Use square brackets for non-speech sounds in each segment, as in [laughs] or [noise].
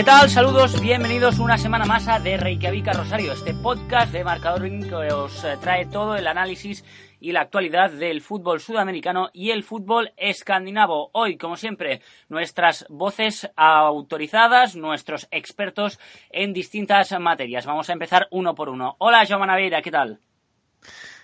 ¿Qué tal? Saludos, bienvenidos una semana más a de Reykjavik a Rosario, este podcast de Marcador que os eh, trae todo el análisis y la actualidad del fútbol sudamericano y el fútbol escandinavo. Hoy, como siempre, nuestras voces autorizadas, nuestros expertos en distintas materias. Vamos a empezar uno por uno. Hola, Joan Naveira, ¿qué tal?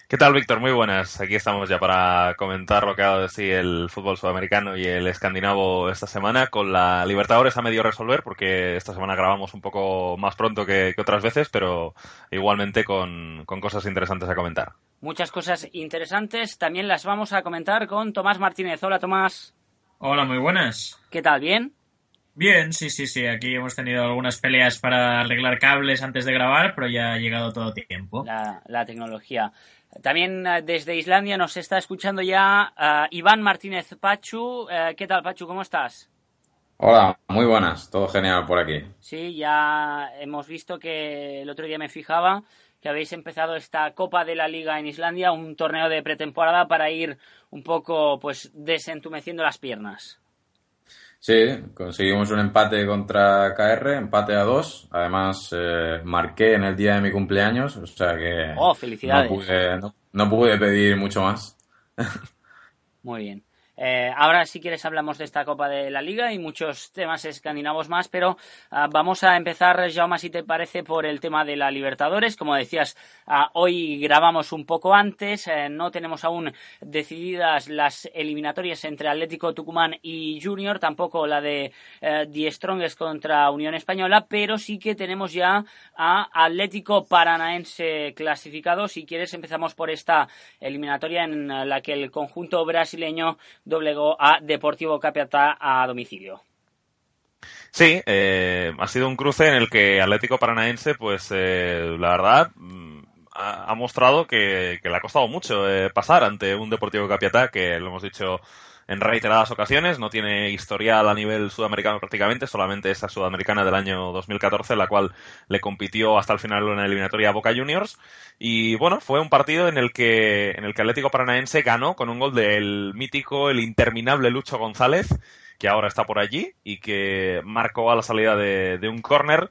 ¿Qué tal, Víctor? Muy buenas. Aquí estamos ya para comentar lo que ha dado de sí el fútbol sudamericano y el escandinavo esta semana, con la Libertadores a medio resolver, porque esta semana grabamos un poco más pronto que, otras veces, pero igualmente con, con cosas interesantes a comentar. Muchas cosas interesantes. También las vamos a comentar con Tomás Martínez. Hola, Tomás. Hola, muy buenas. ¿Qué tal? ¿Bien? Bien, sí, sí, sí. Aquí hemos tenido algunas peleas para arreglar cables antes de grabar, pero ya ha llegado todo tiempo. La, la tecnología. También eh, desde Islandia nos está escuchando ya uh, Iván Martínez Pachu. Uh, ¿Qué tal, Pachu? ¿Cómo estás? Hola, muy buenas. Todo genial por aquí. Sí, ya hemos visto que el otro día me fijaba que habéis empezado esta Copa de la Liga en Islandia, un torneo de pretemporada para ir un poco pues desentumeciendo las piernas. Sí, conseguimos un empate contra KR, empate a dos. Además, eh, marqué en el día de mi cumpleaños, o sea que. ¡Oh, felicidades! No pude, no, no pude pedir mucho más. [laughs] Muy bien. Eh, ahora, si quieres, hablamos de esta Copa de la Liga y muchos temas escandinavos más, pero uh, vamos a empezar, Jaume, si te parece, por el tema de la Libertadores. Como decías, uh, hoy grabamos un poco antes, eh, no tenemos aún decididas las eliminatorias entre Atlético Tucumán y Junior, tampoco la de uh, The Strongest contra Unión Española, pero sí que tenemos ya a Atlético Paranaense clasificado. Si quieres, empezamos por esta eliminatoria en la que el conjunto brasileño doblegó a Deportivo Capiatá a domicilio. Sí, eh, ha sido un cruce en el que Atlético Paranaense, pues eh, la verdad, mm, ha, mostrado que, que, le ha costado mucho eh, pasar ante un Deportivo Capiatá, que lo hemos dicho en reiteradas ocasiones, no tiene historial a nivel sudamericano prácticamente, solamente esa sudamericana del año 2014, la cual le compitió hasta el final en la eliminatoria a Boca Juniors. Y bueno, fue un partido en el que, en el que Atlético Paranaense ganó con un gol del mítico, el interminable Lucho González, que ahora está por allí y que marcó a la salida de, un córner.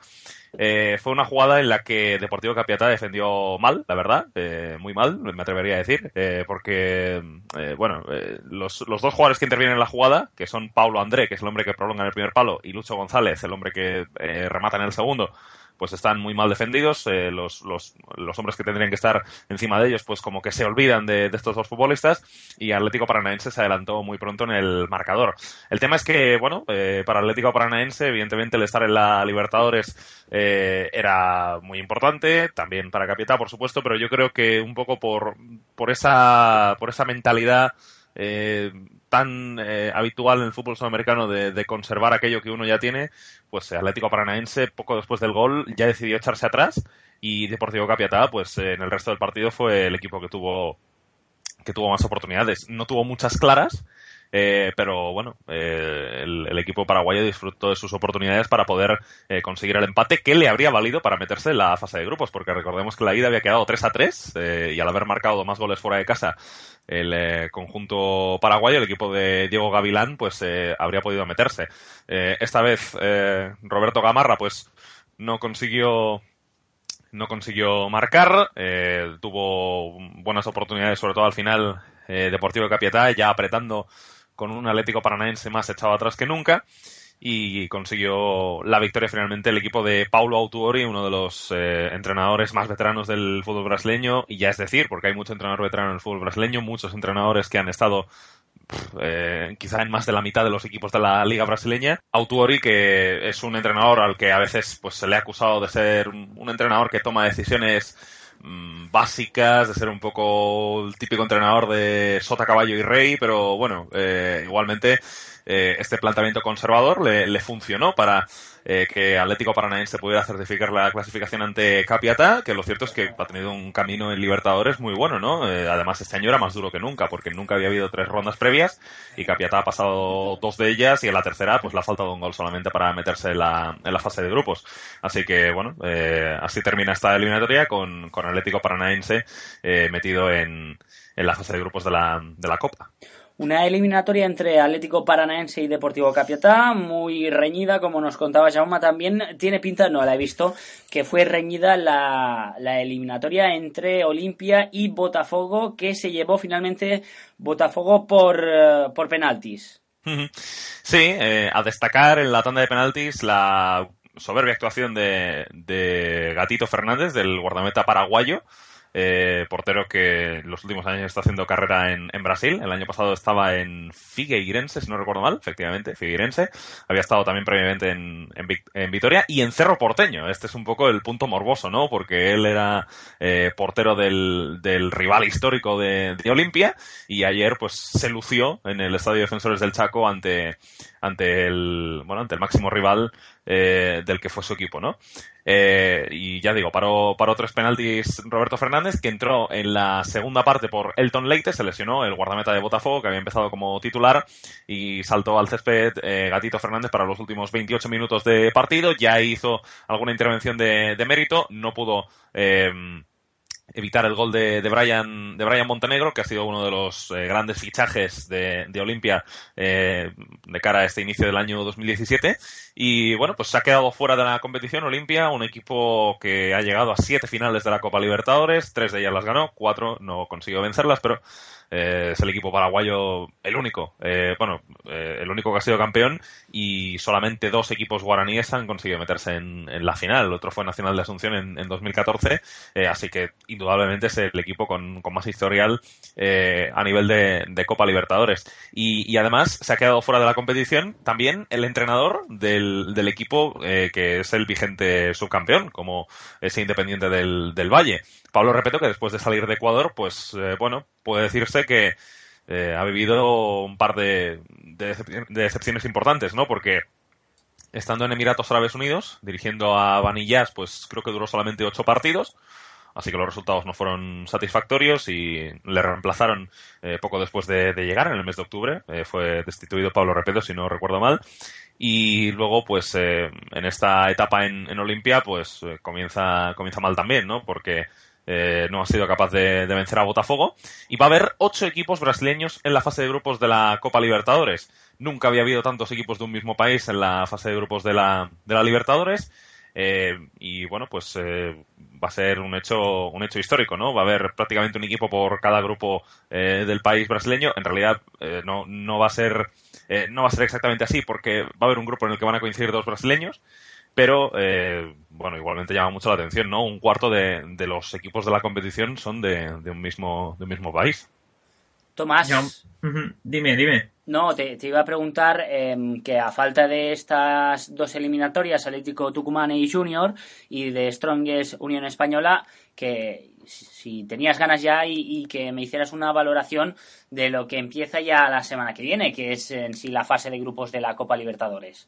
Eh, fue una jugada en la que Deportivo Capiatá defendió mal, la verdad, eh, muy mal, me atrevería a decir, eh, porque, eh, bueno, eh, los, los, dos jugadores que intervienen en la jugada, que son Paulo André, que es el hombre que prolonga en el primer palo, y Lucho González, el hombre que remata en el segundo, pues están muy mal defendidos. Eh, los, los, los, hombres que tendrían que estar encima de ellos, pues como que se olvidan de, estos dos futbolistas. Y Atlético Paranaense se adelantó muy pronto en el marcador. El tema es que, bueno, eh, para Atlético Paranaense, evidentemente el estar en la Libertadores eh, era muy importante. También para Capitán, por supuesto, pero yo creo que un poco por, por esa, por esa mentalidad eh, tan eh, habitual en el fútbol sudamericano de, conservar aquello que uno ya tiene, pues Atlético Paranaense, poco después del gol, ya decidió echarse atrás y Deportivo Capiatá, pues en el resto del partido fue el equipo que tuvo que tuvo más oportunidades. No tuvo muchas claras, eh, pero bueno, eh, el, equipo paraguayo disfrutó de sus oportunidades para poder eh, conseguir el empate que le habría valido para meterse en la fase de grupos, porque recordemos que la ida había quedado 3 a 3 eh, y al haber marcado más goles fuera de casa el eh, conjunto paraguayo, el equipo de Diego Gavilán, pues habría podido meterse. esta vez Roberto Gamarra, pues no consiguió no consiguió marcar, tuvo buenas oportunidades, sobre todo al final, Deportivo de Capiatá, ya apretando con un Atlético Paranaense más echado atrás que nunca y consiguió la victoria finalmente el equipo de Paulo Autuori, uno de los eh, entrenadores más veteranos del fútbol brasileño, y ya es decir, porque hay mucho entrenador veterano en el fútbol brasileño, muchos entrenadores que han estado eh, quizá en más de la mitad de los equipos de la liga brasileña. Autuori, que es un entrenador al que a veces pues se le ha acusado de ser un, entrenador que toma decisiones mm, básicas, de ser un poco el típico entrenador de sota, caballo y rey, pero bueno, eh, igualmente eh, este planteamiento conservador le, le funcionó para eh, que Atlético Paranaense pudiera certificar la clasificación ante Capiatá, que lo cierto es que ha tenido un camino en Libertadores muy bueno, ¿no? Eh, además, este año era más duro que nunca, porque nunca había habido tres rondas previas y Capiatá ha pasado dos de ellas y en la tercera, pues le ha faltado un gol solamente para meterse en la, en la fase de grupos. Así que, bueno, eh, así termina esta eliminatoria con, con Atlético Paranaense metido en, en la fase de grupos de la, de la Copa. Una eliminatoria entre Atlético Paranaense y Deportivo Capiatá, muy reñida, como nos contaba Jauma también. Tiene pinta, no la he visto, que fue reñida la, eliminatoria entre Olimpia y Botafogo, que se llevó finalmente Botafogo por, eh, por penaltis. Sí, eh, a destacar en la tanda de penaltis la soberbia actuación de, de Gatito Fernández, del guardameta paraguayo, eh, portero que en los últimos años está haciendo carrera en, Brasil. El año pasado estaba en Figueirense, si no recuerdo mal, efectivamente, Figueirense. Había estado también previamente en, en, Vitoria y en Cerro Porteño. Este es un poco el punto morboso, ¿no? Porque él era eh, portero del, rival histórico de, de Olimpia y ayer pues se lució en el Estadio Defensores del Chaco ante, ante el, bueno, ante el máximo rival eh, del que fue su equipo, ¿no? Eh, y ya digo, paró, paró tres penaltis Roberto Fernández, que entró en la segunda parte por Elton Leite, se lesionó el guardameta de Botafogo, que había empezado como titular, y saltó al césped eh, Gatito Fernández para los últimos 28 minutos de partido, ya hizo alguna intervención de, de mérito, no pudo evitar el gol de, de, Brian, de Brian Montenegro, que ha sido uno de los eh, grandes fichajes de, de Olimpia eh, de cara a este inicio del año 2017. Y bueno, pues se ha quedado fuera de la competición Olimpia, un equipo que ha llegado a siete finales de la Copa Libertadores, tres de ellas las ganó, cuatro no consiguió vencerlas, pero eh, es el equipo paraguayo el único, eh, bueno, eh, el único que ha sido campeón y solamente dos equipos guaraníes han conseguido meterse en, la final. El otro fue Nacional de Asunción en, en 2014, así que indudablemente es el equipo con, más historial a nivel de, Copa Libertadores. Y, además se ha quedado fuera de la competición también el entrenador del, del equipo que es el vigente subcampeón, como ese Independiente del, del Valle. Pablo Repeto, que después de salir de Ecuador, pues bueno, puede decirse que eh, ha vivido un par de, de, decepciones importantes, ¿no? Porque estando en Emiratos Árabes Unidos, dirigiendo a Vanillas, pues creo que duró solamente ocho partidos, así que los resultados no fueron satisfactorios y le reemplazaron eh, poco después de, llegar, en el mes de octubre. Eh, fue destituido Pablo Repeto, si no recuerdo mal. Y luego, pues, en esta etapa en, en Olimpia, pues comienza, comienza mal también, ¿no? Porque eh, no ha sido capaz de, vencer a Botafogo. Y va a haber ocho equipos brasileños en la fase de grupos de la Copa Libertadores. Nunca había habido tantos equipos de un mismo país en la fase de grupos de la, de la Libertadores. Eh, y bueno, pues eh, va a ser un hecho, un hecho histórico, ¿no? Va a haber prácticamente un equipo por cada grupo del país brasileño. En realidad no, no va a ser, no va a ser exactamente así porque va a haber un grupo en el que van a coincidir dos brasileños pero eh, bueno, igualmente llama mucho la atención, ¿no? Un cuarto de, de los equipos de la competición son de, de, un mismo de un mismo país. Tomás. Dime, dime. No, te, te iba a preguntar em, que a falta de estas dos eliminatorias, Atlético Tucumán y Junior, y de Strongest Unión Española, que si tenías ganas ya y, que me hicieras una valoración de lo que empieza ya la semana que viene, que es en sí la fase de grupos de la Copa Libertadores.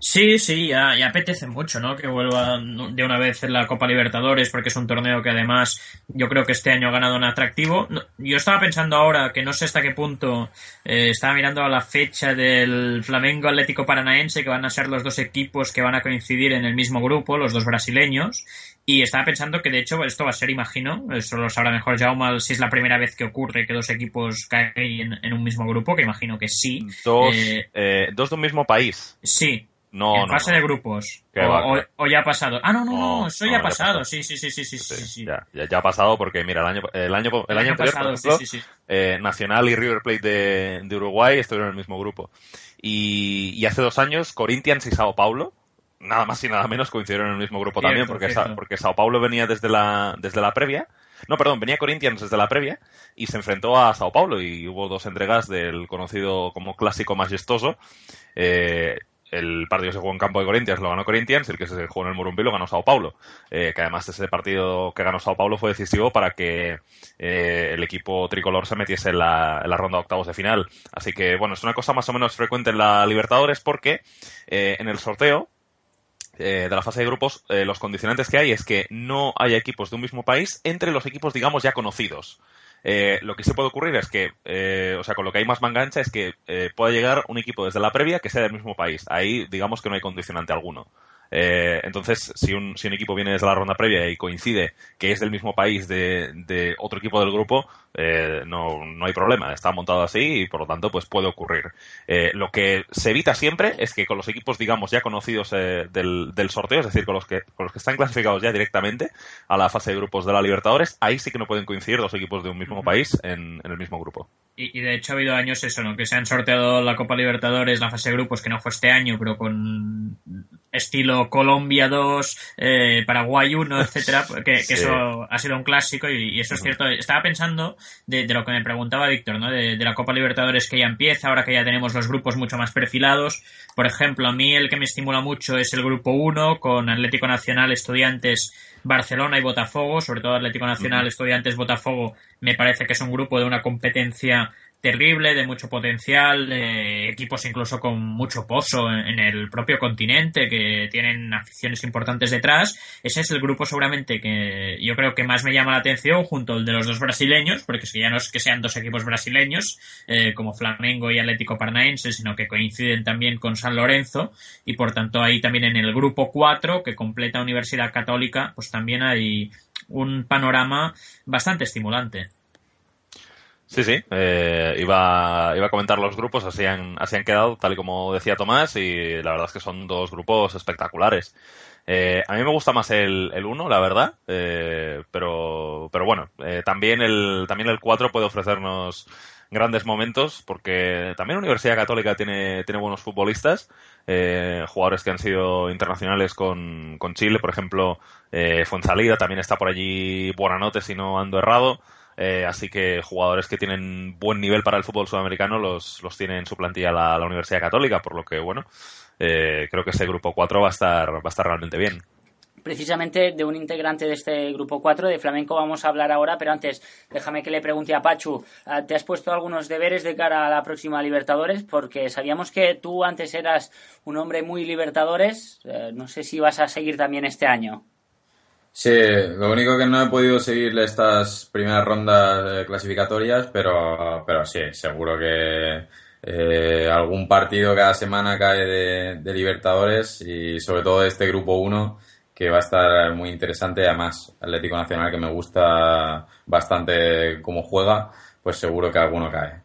Sí, sí, ya, apetece mucho, ¿no? Que vuelva de una vez en la Copa Libertadores, porque es un torneo que además yo creo que este año ha ganado un atractivo. Yo estaba pensando ahora que no sé hasta qué punto eh, estaba mirando a la fecha del Flamengo Atlético Paranaense, que van a ser los dos equipos que van a coincidir en el mismo grupo, los dos brasileños. Y estaba pensando que de hecho esto va a ser, imagino, eso lo sabrá mejor Jaume, si es la primera vez que ocurre que dos equipos caen en, un mismo grupo, que imagino que sí. Dos, eh, eh, dos de un mismo país. Sí, no, en fase de grupos. O, ya ha pasado. Ah, no, no, no, eso ya ha pasado. Sí, sí, sí, sí, sí, sí, Ya, ya, ha pasado porque, mira, el año, el año, el, año, anterior, por ejemplo, eh, Nacional y River Plate de, de, Uruguay estuvieron en el mismo grupo. Y, y, hace dos años, Corinthians y Sao Paulo, nada más y nada menos, coincidieron en el mismo grupo también, porque, porque Sao Paulo venía desde la, desde la previa No, perdón, venía Corinthians desde la previa y se enfrentó a Sao Paulo y hubo dos entregas del conocido como clásico majestuoso. Eh, el partido se jugó en campo de Corinthians, lo ganó Corinthians, el que se jugó en el Morumbí lo ganó Sao Paulo, eh, que además ese partido que ganó Sao Paulo fue decisivo para que eh, el equipo tricolor se metiese en la, ronda de octavos de final. Así que, bueno, es una cosa más o menos frecuente en la Libertadores porque eh, en el sorteo de la fase de grupos, los condicionantes que hay es que no haya equipos de un mismo país entre los equipos, digamos, ya conocidos. Eh, lo que sí puede ocurrir es que, eh, o sea, con lo que hay más mangancha es que eh, pueda llegar un equipo desde la previa que sea del mismo país. Ahí, digamos que no hay condicionante alguno. Eh, entonces, si un, si un equipo viene desde la ronda previa y coincide que es del mismo país de, de otro equipo del grupo, eh, no, no hay problema. Está montado así y por lo tanto pues puede ocurrir. Eh, lo que se evita siempre es que con los equipos, digamos, ya conocidos del, del, sorteo, es decir, con los, que, con los que están clasificados ya directamente a la fase de grupos de la Libertadores, ahí sí que no pueden coincidir dos equipos de un mismo país en, en el mismo grupo. Y, y, de hecho ha habido años eso, ¿no? Que se han sorteado la Copa Libertadores, la fase de grupos, que no fue este año, pero con estilo Colombia 2, eh, Paraguay 1, [laughs] etcétera, que, que sí. eso ha sido un clásico y, y eso es cierto. Estaba pensando de, de, lo que me preguntaba Víctor, ¿no? De, de, la Copa Libertadores que ya empieza, ahora que ya tenemos los grupos mucho más perfilados. Por ejemplo, a mí el que me estimula mucho es el grupo 1 con Atlético Nacional, Estudiantes, Barcelona y Botafogo, sobre todo Atlético Nacional, uh -huh. Estudiantes, Botafogo, me parece que es un grupo de una competencia terrible, de mucho potencial, equipos incluso con mucho pozo en, en, el propio continente, que tienen aficiones importantes detrás. Ese es el grupo seguramente que yo creo que más me llama la atención junto al de los dos brasileños, porque es que ya no es que sean dos equipos brasileños, eh, como Flamengo y Atlético Paranaense, sino que coinciden también con San Lorenzo, y por tanto ahí también en el grupo 4, que completa Universidad Católica, pues también hay un panorama bastante estimulante. Sí, sí, eh, iba, iba a comentar los grupos, así han, así han quedado, tal y como decía Tomás, y la verdad es que son dos grupos espectaculares. Eh, a mí me gusta más el, el 1, la verdad, eh, pero, pero bueno, eh, también el, también el 4 puede ofrecernos grandes momentos, porque también Universidad Católica tiene, tiene buenos futbolistas, eh, jugadores que han sido internacionales con, con Chile, por ejemplo, eh, también está por allí Buenanote, si no ando errado. Eh, así que jugadores que tienen buen nivel para el fútbol sudamericano los, los tiene en su plantilla la, la Universidad Católica, por lo que, bueno, eh, creo que ese grupo 4 va a estar, va a estar realmente bien. Precisamente de un integrante de este grupo 4 de flamenco vamos a hablar ahora, pero antes déjame que le pregunte a Pachu, ¿te has puesto algunos deberes de cara a la próxima Libertadores? Porque sabíamos que tú antes eras un hombre muy Libertadores, eh, no sé si vas a seguir también este año. Sí, lo único que no he podido seguir estas primeras rondas clasificatorias, pero, pero sí, seguro que eh, algún partido cada semana cae de, de, Libertadores y sobre todo de este grupo 1 que va a estar muy interesante. Además, Atlético Nacional que me gusta bastante cómo juega, pues seguro que alguno cae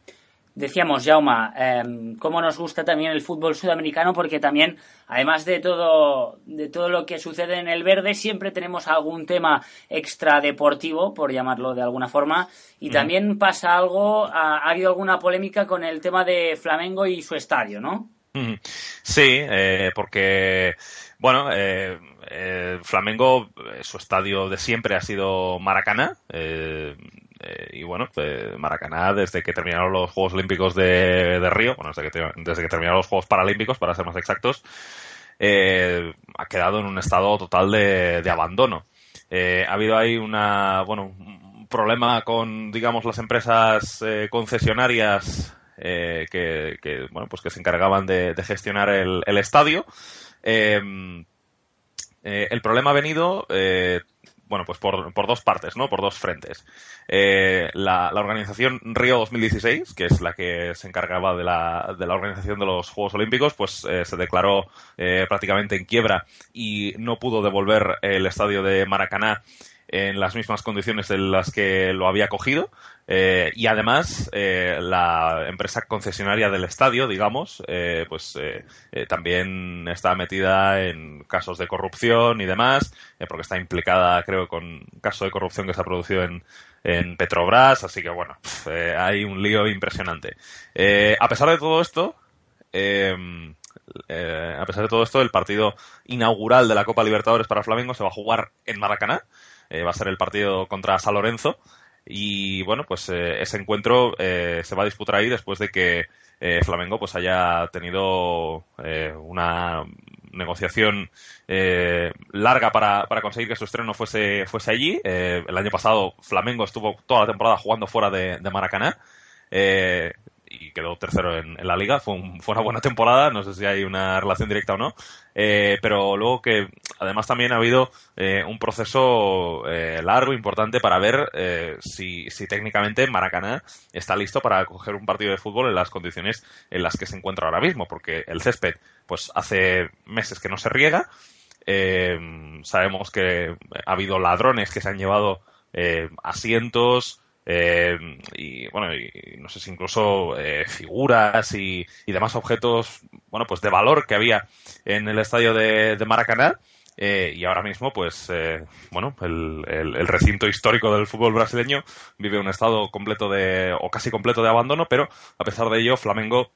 decíamos, Jauma, eh, cómo nos gusta también el fútbol sudamericano, porque también, además de todo, de todo lo que sucede en el verde, siempre tenemos algún tema extradeportivo, por llamarlo de alguna forma, y mm. también pasa algo, ha, ha, habido alguna polémica con el tema de Flamengo y su estadio, ¿no? Sí, eh, porque, bueno, eh, eh, Flamengo, su estadio de siempre ha sido Maracaná, eh, y bueno, Maracaná, desde que terminaron los Juegos Olímpicos de, de Río, bueno, desde que, desde que terminaron los Juegos Paralímpicos, para ser más exactos, eh, ha quedado en un estado total de, de abandono. Eh, ha habido ahí una, bueno, un problema con, digamos, las empresas eh, concesionarias que, que, bueno, pues que se encargaban de, gestionar el estadio. el problema ha venido bueno, pues por, por, dos partes, ¿no? Por dos frentes. Eh, la, la, organización Río 2016, que es la que se encargaba de la, de la organización de los Juegos Olímpicos, pues eh, se declaró eh, prácticamente en quiebra y no pudo devolver el estadio de Maracaná en las mismas condiciones en las que lo había cogido. Eh, y además eh, la empresa concesionaria del estadio, digamos, eh, pues eh, eh, también está metida en casos de corrupción y demás, eh, porque está implicada, creo, con caso de corrupción que se ha producido en, en Petrobras, así que bueno, hay un lío impresionante. a pesar de todo esto, a pesar de todo esto, el partido inaugural de la Copa Libertadores para Flamengo se va a jugar en Maracaná va a ser el partido contra San Lorenzo. Y bueno, pues ese encuentro se va a disputar ahí después de que Flamengo pues haya tenido una negociación eh, larga para, para, conseguir que su estreno fuese, fuese allí. Eh, el año pasado Flamengo estuvo toda la temporada jugando fuera de, de Maracaná. Eh, y quedó tercero en, la liga. Fue, una buena temporada, no sé si hay una relación directa o no. Eh, pero luego que además también ha habido eh, un proceso eh, largo, importante para ver si, si, técnicamente Maracaná está listo para coger un partido de fútbol en las condiciones en las que se encuentra ahora mismo, porque el césped, pues hace meses que no se riega. sabemos que ha habido ladrones que se han llevado asientos, eh, y bueno, y, no sé si incluso eh, figuras y, y, demás objetos, bueno, pues de valor que había en el estadio de, Maracaná. Eh, y ahora mismo, pues, eh, bueno, el, el, el, recinto histórico del fútbol brasileño vive un estado completo de, o casi completo de abandono, pero a pesar de ello, Flamengo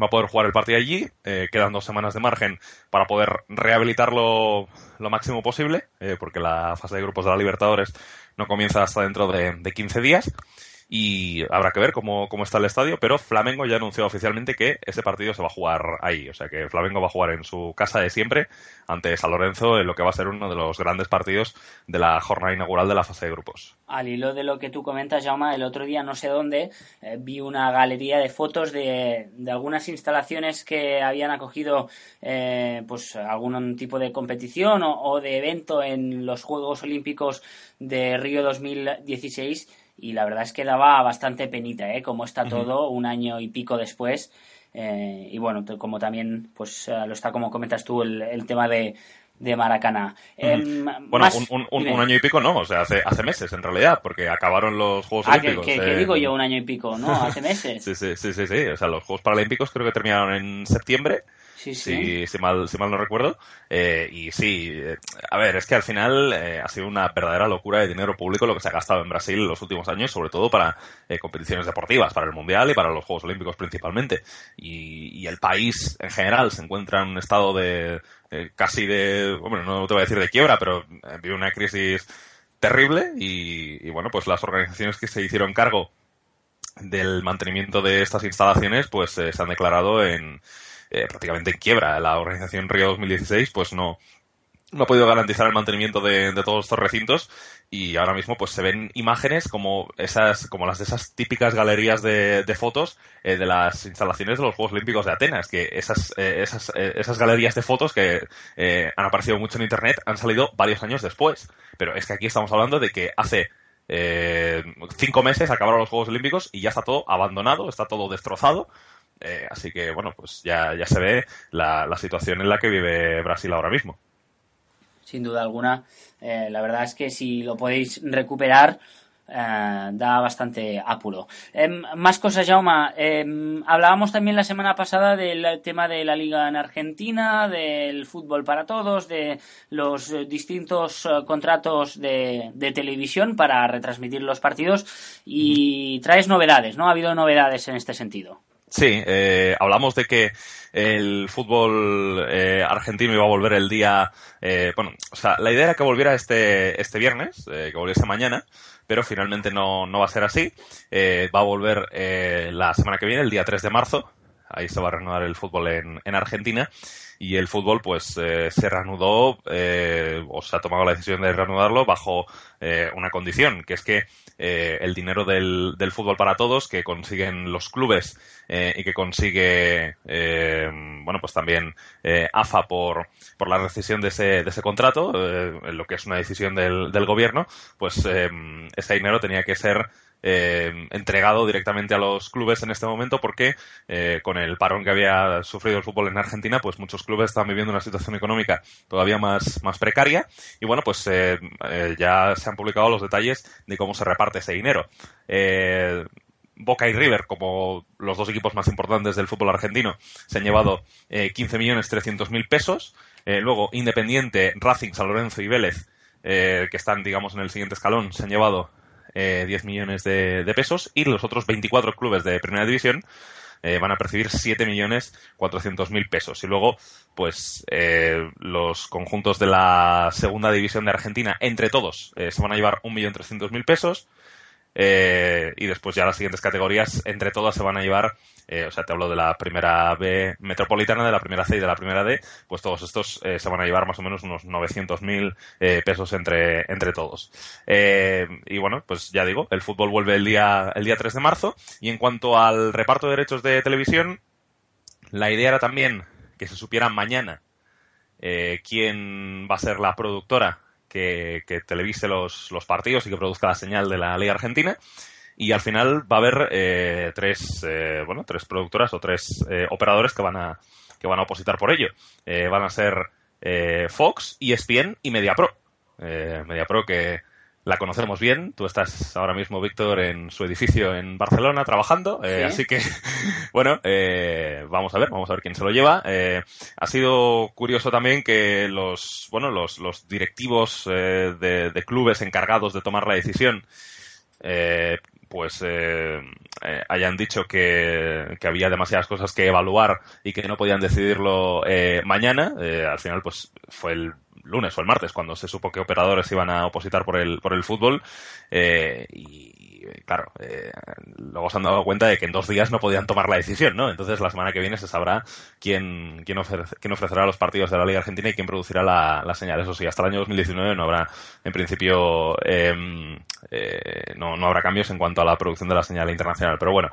va a poder jugar el partido allí. Eh, quedan dos semanas de margen para poder rehabilitarlo lo máximo posible, eh, porque la fase de grupos de la Libertadores no comienza hasta dentro de, de 15 días y habrá que ver cómo, cómo, está el estadio, pero Flamengo ya anunció oficialmente que ese partido se va a jugar ahí, o sea que Flamengo va a jugar en su casa de siempre ante San Lorenzo en lo que va a ser uno de los grandes partidos de la jornada inaugural de la fase de grupos. Al hilo de lo que tú comentas, Jaume, el otro día no sé dónde eh, vi una galería de fotos de, de, algunas instalaciones que habían acogido eh, pues algún tipo de competición o, o de evento en los Juegos Olímpicos de Río 2016 y la verdad es que daba bastante penita, ¿eh? Como está todo un año y pico después. Eh, y bueno, como también, pues eh, lo está como comentas tú, el, el tema de, de Maracaná. Eh, bueno, más... un, un, un, año y pico no, o sea, hace, hace meses en realidad, porque acabaron los Juegos ah, Olímpicos. ¿qué, qué, digo yo un año y pico? ¿No? Hace meses. [laughs] sí, sí, sí, sí, sí, o sea, los Juegos Paralímpicos creo que terminaron en septiembre. Sí. Si, si, mal, si mal no recuerdo. Eh, y sí, eh, a ver, es que al final eh, ha sido una verdadera locura de dinero público lo que se ha gastado en Brasil los últimos años, sobre todo para eh, competiciones deportivas, para el Mundial y para los Juegos Olímpicos principalmente. Y, y el país en general se encuentra en un estado de eh, casi de, bueno, no te voy a decir de quiebra, pero vive una crisis terrible y, y bueno, pues las organizaciones que se hicieron cargo del mantenimiento de estas instalaciones pues se han declarado en eh, prácticamente en quiebra. La organización Río 2016 pues no, no ha podido garantizar el mantenimiento de, de, todos estos recintos. Y ahora mismo pues se ven imágenes como esas como las de esas típicas galerías de, de fotos eh, de las instalaciones de los Juegos Olímpicos de Atenas que esas eh, esas eh, esas galerías de fotos que han aparecido mucho en internet han salido varios años después. Pero es que aquí estamos hablando de que hace cinco meses acabaron los Juegos Olímpicos y ya está todo abandonado está todo destrozado eh, así que, bueno, pues ya, ya se ve la, la, situación en la que vive Brasil ahora mismo. Sin duda alguna. Eh, la verdad es que si lo podéis recuperar, eh, da bastante apuro. Eh, más cosas, Jauma. Eh, hablábamos también la semana pasada del tema de la liga en Argentina, del fútbol para todos, de los distintos contratos de, de televisión para retransmitir los partidos y traes novedades, ¿no? Ha habido novedades en este sentido. Sí, eh, hablamos de que el fútbol eh, argentino iba a volver el día, eh, bueno, o sea, la idea era que volviera este, este viernes, eh, que volviese mañana, pero finalmente no, no va a ser así. Eh, va a volver eh, la semana que viene, el día 3 de marzo. Ahí se va a reanudar el fútbol en, en Argentina y el fútbol pues eh, se reanudó eh, o se ha tomado la decisión de reanudarlo bajo eh, una condición que es que eh, el dinero del, del, fútbol para todos que consiguen los clubes eh, y que consigue eh, bueno pues también AFA por, por la decisión de ese, de ese contrato lo que es una decisión del, del gobierno pues ese dinero tenía que ser eh, entregado directamente a los clubes en este momento porque eh, con el parón que había sufrido el fútbol en Argentina, pues muchos clubes están viviendo una situación económica todavía más, más precaria y bueno, pues eh, eh ya se han publicado los detalles de cómo se reparte ese dinero. Eh, Boca y River, como los dos equipos más importantes del fútbol argentino, se han llevado eh, 15 millones 300 mil pesos. Luego, Independiente, Racing, San Lorenzo y Vélez, eh, que están, digamos, en el siguiente escalón, se han llevado eh, 10 millones de, pesos y los otros 24 clubes de primera división eh, van a percibir 7.400.000 pesos. Y luego, pues eh, los conjuntos de la segunda división de Argentina, entre todos, eh, se van a llevar 1.300.000 pesos. Eh, y después ya las siguientes categorías, entre todas se van a llevar, eh, o sea, te hablo de la primera B metropolitana, de la primera C y de la primera D, pues todos estos eh, se van a llevar más o menos unos 900.000 eh, pesos entre, entre todos. Y bueno, pues ya digo, el fútbol vuelve el día, el día 3 de marzo. Y en cuanto al reparto de derechos de televisión, la idea era también que se supiera mañana quién va a ser la productora que, que televise los, partidos y que produzca la señal de la Liga Argentina. Y al final va a haber eh, tres, eh, bueno, tres productoras o tres eh, operadores que van a, que van a opositar por ello. Eh, van a ser eh, Fox, ESPN y MediaPro. MediaPro que la conocemos bien. Tú estás ahora mismo, Víctor, en su edificio en Barcelona trabajando. Eh, ¿Sí? Así que, [laughs] bueno, eh, vamos a ver, vamos a ver quién se lo lleva. Eh, ha sido curioso también que los, bueno, los, los directivos de, de, clubes encargados de tomar la decisión, pues hayan dicho que, que, había demasiadas cosas que evaluar y que no podían decidirlo mañana. al final, pues fue el lunes o el martes, cuando se supo que operadores iban a opositar por el, por el fútbol. Eh, y, claro, eh, luego se han dado cuenta de que en dos días no podían tomar la decisión, ¿no? Entonces la semana que viene se sabrá quién, quién, ofrece, quién ofrecerá los partidos de la Liga Argentina y quién producirá la, la señal. Eso sí, hasta el año 2019 no habrá, en principio, eh, no, no habrá cambios en cuanto a la producción de la señal internacional. Pero bueno,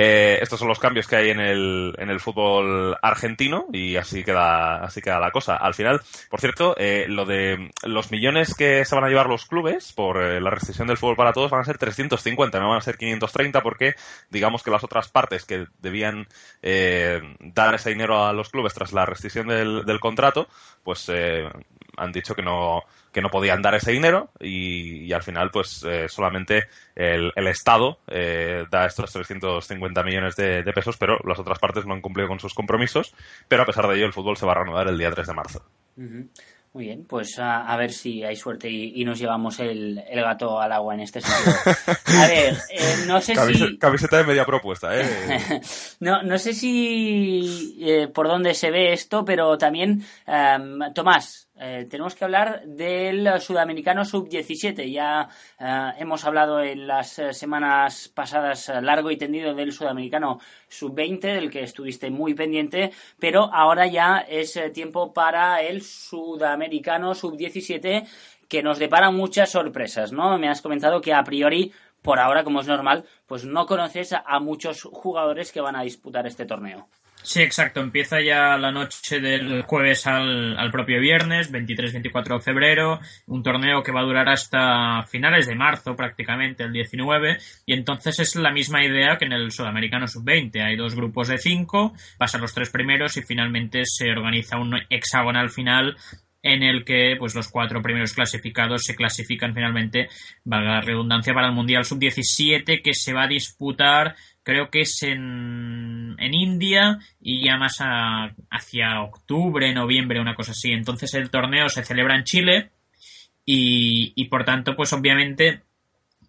eh, estos son los cambios que hay en el, en el fútbol argentino y así queda, así queda la cosa. Al final, por cierto, eh, lo de los millones que se van a llevar los clubes por eh, la restricción del fútbol para todos van a ser 350, no van a ser 530 porque digamos que las otras partes que debían eh, dar ese dinero a los clubes tras la restricción del, del contrato, pues han dicho que no, que no podían dar ese dinero y, y al final pues eh, solamente el, el Estado eh, da estos 350 millones de, de, pesos, pero las otras partes no han cumplido con sus compromisos, pero a pesar de ello el fútbol se va a reanudar el día 3 de marzo. Uh -huh. Muy bien, pues a, a, ver si hay suerte y, y nos llevamos el, el, gato al agua en este sentido. A ver, eh, no sé si... Camiseta de media propuesta, ¿eh? [laughs] no, no sé si eh, por dónde se ve esto, pero también, um, Tomás, eh, tenemos que hablar del sudamericano sub-17. Ya eh, hemos hablado en las eh, semanas pasadas largo y tendido del sudamericano sub-20, del que estuviste muy pendiente, pero ahora ya es tiempo para el sudamericano sub-17 que nos depara muchas sorpresas, ¿no? Me has comentado que a priori, por ahora, como es normal, pues no conoces a muchos jugadores que van a disputar este torneo. Sí, exacto. Empieza ya la noche del jueves al, al propio viernes, 23-24 de febrero, un torneo que va a durar hasta finales de marzo prácticamente, el 19, y entonces es la misma idea que en el Sudamericano Sub-20. Hay dos grupos de cinco, pasan los tres primeros y finalmente se organiza un hexagonal final en el que pues los cuatro primeros clasificados se clasifican finalmente, valga la redundancia, para el Mundial Sub-17 que se va a disputar creo que es en, en India y ya más a, hacia octubre, noviembre, una cosa así. Entonces el torneo se celebra en Chile y, y por tanto, pues obviamente,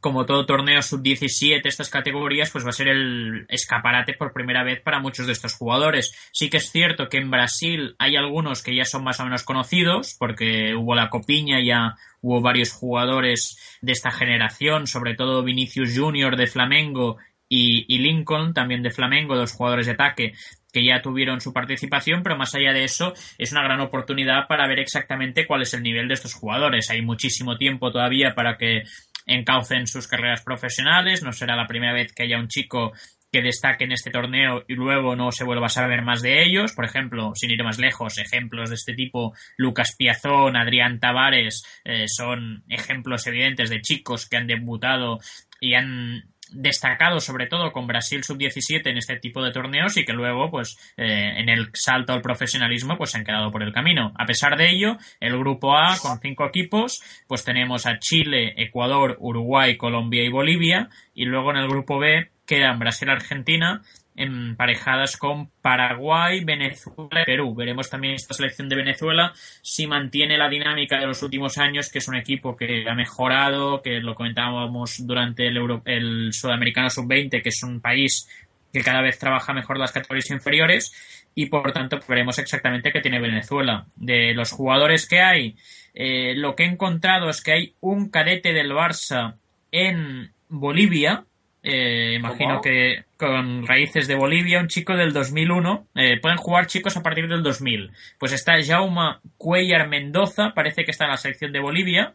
como todo torneo sub-17, estas categorías, pues va a ser el escaparate por primera vez para muchos de estos jugadores. Sí que es cierto que en Brasil hay algunos que ya son más o menos conocidos, porque hubo la Copiña, ya hubo varios jugadores de esta generación, sobre todo Vinicius Junior de Flamengo y, y, Lincoln, también de Flamengo, dos jugadores de ataque que ya tuvieron su participación, pero más allá de eso, es una gran oportunidad para ver exactamente cuál es el nivel de estos jugadores. Hay muchísimo tiempo todavía para que encaucen sus carreras profesionales, no será la primera vez que haya un chico que destaque en este torneo y luego no se vuelva a saber más de ellos. Por ejemplo, sin ir más lejos, ejemplos de este tipo, Lucas Piazón, Adrián Tavares, eh, son ejemplos evidentes de chicos que han debutado y han destacado sobre todo con Brasil sub-17 en este tipo de torneos y que luego pues eh, en el salto al profesionalismo pues se han quedado por el camino. A pesar de ello, el grupo A con cinco equipos pues tenemos a Chile, Ecuador, Uruguay, Colombia y Bolivia y luego en el grupo B quedan Brasil, Argentina emparejadas con Paraguay, Venezuela y Perú. Veremos también esta selección de Venezuela si mantiene la dinámica de los últimos años, que es un equipo que ha mejorado, que lo comentábamos durante el, Sudamericano Sub-20, que es un país que cada vez trabaja mejor las categorías inferiores y por tanto veremos exactamente qué tiene Venezuela. De los jugadores que hay, eh, lo que he encontrado es que hay un cadete del Barça en Bolivia, eh, imagino que con raíces de Bolivia, un chico del 2001. Eh, pueden jugar chicos a partir del 2000. Pues está Jauma Cuellar Mendoza, parece que está en la selección de Bolivia.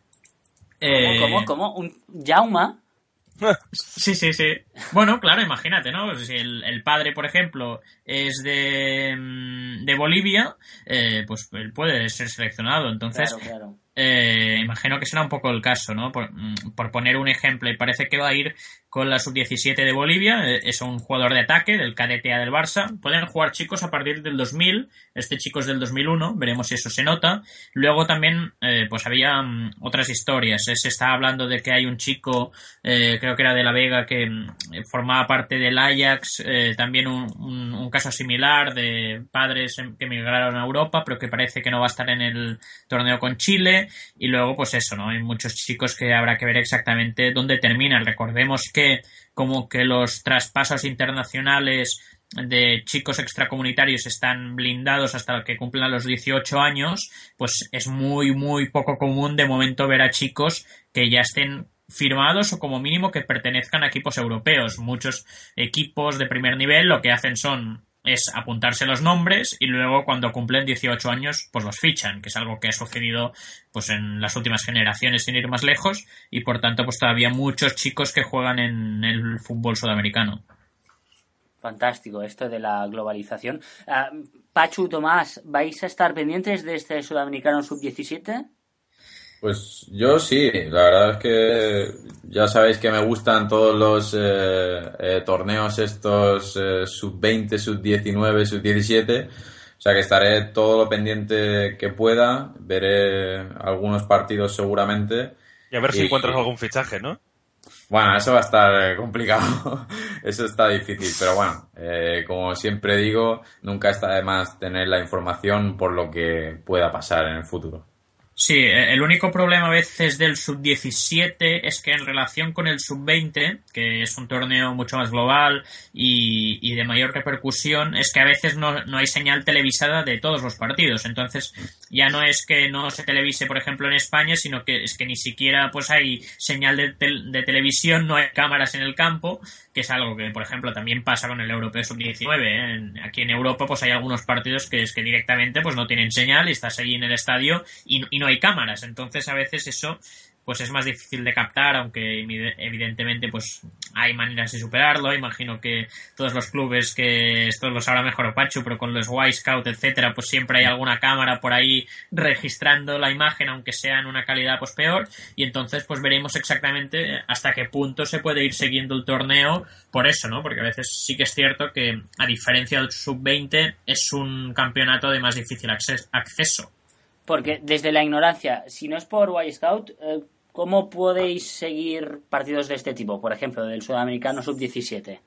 ¿Cómo, cómo, ¿Un Jauma? [laughs] Sí, sí, sí. Bueno, claro, imagínate, ¿no? Si el, padre, por ejemplo, es de, mm, de Bolivia, eh, pues él puede ser seleccionado. Entonces, eh, imagino que será un poco el caso, ¿no? Por, mm, por, poner un ejemplo, y parece que va a ir con la sub-17 de Bolivia, eh, es un jugador de ataque del KDTA del Barça. Pueden jugar chicos a partir del 2000, este chico es del 2001, veremos si eso se nota. Luego también, eh, pues había mm, otras historias, se está hablando de que hay un chico, creo que era de La Vega, que mm, formaba parte del Ajax, también un, un, caso similar de padres que emigraron a Europa, pero que parece que no va a estar en el torneo con Chile. Y luego, pues eso, ¿no? Hay muchos chicos que habrá que ver exactamente dónde terminan. Recordemos que como que los traspasos internacionales de chicos extracomunitarios están blindados hasta que cumplan los 18 años, pues es muy, muy poco común de momento ver a chicos que ya estén firmados o como mínimo que pertenezcan a equipos europeos. Muchos equipos de primer nivel lo que hacen son es apuntarse los nombres y luego cuando cumplen 18 años pues los fichan, que es algo que ha sucedido pues en las últimas generaciones sin ir más lejos y por tanto pues todavía muchos chicos que juegan en el fútbol sudamericano. Fantástico esto de la globalización. Ah, Pachu, Tomás, ¿vais a estar pendientes de este sudamericano sub-17? Pues yo sí, la verdad es que ya sabéis que me gustan todos los eh, eh, torneos estos eh, sub-20, sub-19, sub-17. O sea que estaré todo lo pendiente que pueda, veré algunos partidos seguramente. Y a ver si encuentras algún fichaje, ¿no? Bueno, eso va a estar complicado, [laughs] eso está difícil, pero bueno, como siempre digo, nunca está de más tener la información por lo que pueda pasar en el futuro. Sí, e, el único problema a veces del sub-17 es que en relación con el sub-20, que es un torneo mucho más global y, de mayor repercusión, es que a veces no, hay señal televisada de todos los partidos. Entonces, ya no es que no se televise, por ejemplo, en España, sino que es que ni siquiera pues hay señal de, de televisión, no hay cámaras en el campo, que es algo que, por ejemplo, también pasa con el Europeo Sub-19. ¿eh? Aquí en Europa pues hay algunos partidos que es que directamente pues no tienen señal y estás ahí en el estadio y, y no hay cámaras. Entonces, a veces eso pues es más difícil de captar, aunque evidentemente pues hay maneras de superarlo. Imagino que todos los clubes que esto lo sabrá mejor Pachu, pero con los Y Scout, etcétera, pues siempre hay alguna cámara por ahí registrando la imagen, aunque sea en una calidad pues peor. Y entonces pues veremos exactamente hasta qué punto se puede ir siguiendo el torneo por eso, ¿no? Porque a veces sí que es cierto que a diferencia del sub-20 es un campeonato de más difícil acceso. Porque desde la ignorancia, si no es por Y Scout, eh, ¿cómo podéis seguir partidos de este tipo? Por ejemplo, del sudamericano sub-17.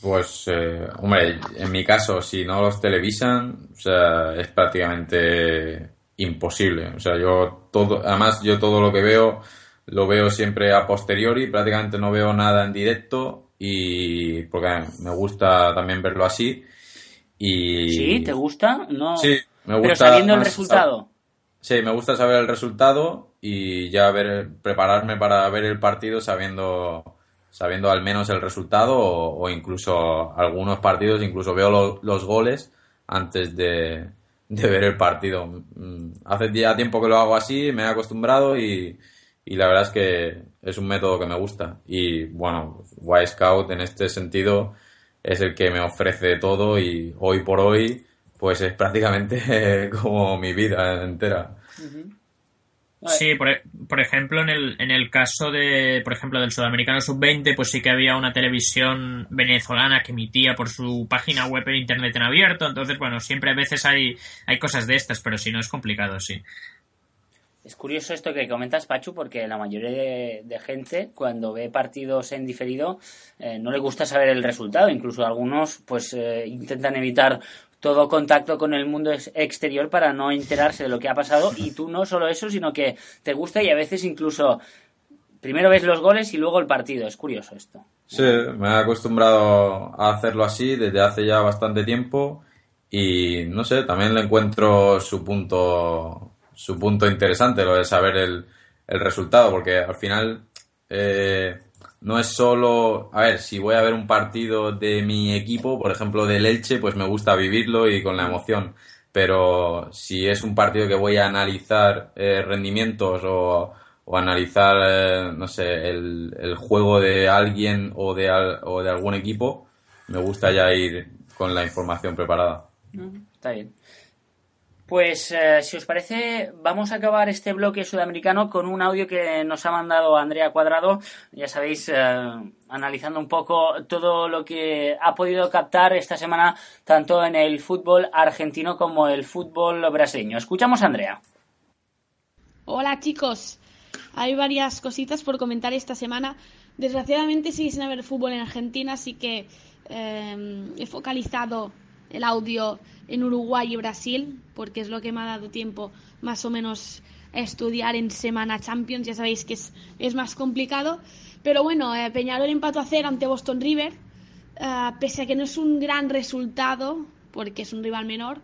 Pues, eh, hombre, en mi caso, si no los televisan, o sea, es prácticamente imposible. O sea, yo todo, además yo todo lo que veo, lo veo siempre a posteriori, prácticamente no veo nada en directo y porque me gusta también verlo así. Y... ¿Sí? ¿Te gusta? No. Sí, pero sabiendo el resultado. Sí, me gusta saber el resultado y ya ver, prepararme para ver el partido sabiendo, sabiendo al menos el resultado o, incluso algunos partidos, incluso veo los goles antes de, ver el partido. Mm, hace ya tiempo que lo hago así, me he acostumbrado y, y la verdad es que es un método que me gusta. Y bueno, Y Scout en este sentido es el que me ofrece todo y hoy por hoy pues es prácticamente [laughs] como mi vida entera. Sí, por, e, por, ejemplo, en el, en el caso de, por ejemplo, del Sudamericano Sub-20, pues sí que había una televisión venezolana que emitía por su página web en Internet en abierto. Entonces, bueno, siempre a veces hay, hay cosas de estas, pero si no es complicado, sí. Es curioso esto que comentas, Pachu, porque la mayoría de, gente, cuando ve partidos en diferido, eh, no le gusta saber el resultado. Incluso algunos, pues, eh, intentan evitar todo contacto con el mundo exterior para no enterarse de lo que ha pasado y tú no solo eso, sino que te gusta y a veces incluso primero ves los goles y luego el partido. Es curioso esto. Sí, me he acostumbrado a hacerlo así desde hace ya bastante tiempo y no sé, también le encuentro su punto su punto interesante, lo de saber el, el resultado, porque al final eh, no es solo, a ver, si voy a ver un partido de mi equipo, por ejemplo del Elche, pues me gusta vivirlo y con la emoción, pero si es un partido que voy a analizar eh, rendimientos o, o analizar, eh, no sé, el, el, juego de alguien o de, o de algún equipo, me gusta ya ir con la información preparada. Está bien. Pues eh, si os parece, vamos a acabar este bloque sudamericano con un audio que nos ha mandado Andrea Cuadrado, ya sabéis, eh, analizando un poco todo lo que ha podido captar esta semana tanto en el fútbol argentino como el fútbol brasileño. Escuchamos a Andrea. Hola chicos, hay varias cositas por comentar esta semana. Desgraciadamente sigue sin haber fútbol en Argentina, así que eh, he focalizado el audio en Uruguay y Brasil, porque es lo que me ha dado tiempo más o menos a estudiar en Semana Champions. Ya sabéis que es, es más complicado. Pero bueno, eh, Peñarol empató a cero ante Boston River, eh, pese a que no es un gran resultado, porque es un rival menor.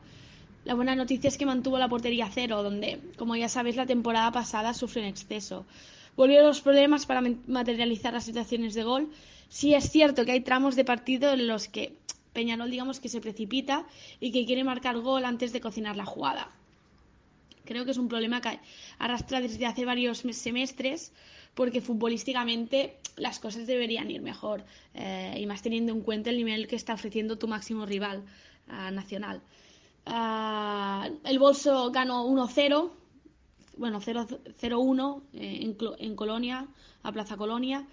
La buena noticia es que mantuvo la portería cero, donde, como ya sabéis, la temporada pasada sufrió en exceso. Volvieron los problemas para materializar las situaciones de gol. Sí es cierto que hay tramos de partido en los que Peñarol digamos que se precipita y que quiere marcar gol antes de cocinar la jugada. Creo que es un problema que arrastra desde hace varios semestres porque futbolísticamente las cosas deberían ir mejor eh, y más teniendo en cuenta el nivel que está ofreciendo tu máximo rival uh, nacional. Uh, el Bolso ganó 1-0, bueno, 0-1 eh, en, en Colonia, a Plaza Colonia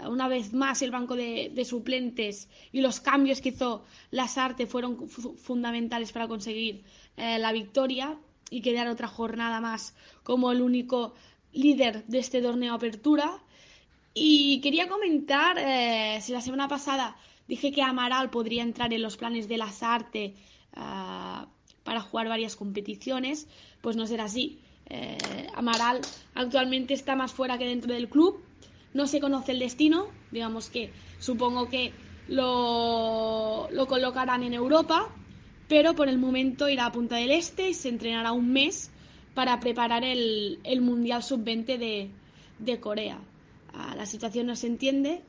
una vez más el banco de, suplentes y los cambios que hizo Lasarte fueron fundamentales para conseguir eh, la victoria y quedar otra jornada más como el único líder de este torneo Apertura. Y quería comentar, eh, si la semana pasada dije que Amaral podría entrar en los planes de Lasarte uh, para jugar varias competiciones, pues no será así. Eh, Amaral actualmente está más fuera que dentro del club. No se conoce el destino, digamos que supongo que lo, lo colocarán en Europa, pero por el momento irá a Punta del Este y se entrenará un mes para preparar el, el Mundial Sub-20 de, de, Corea. Ah, la situación no se entiende,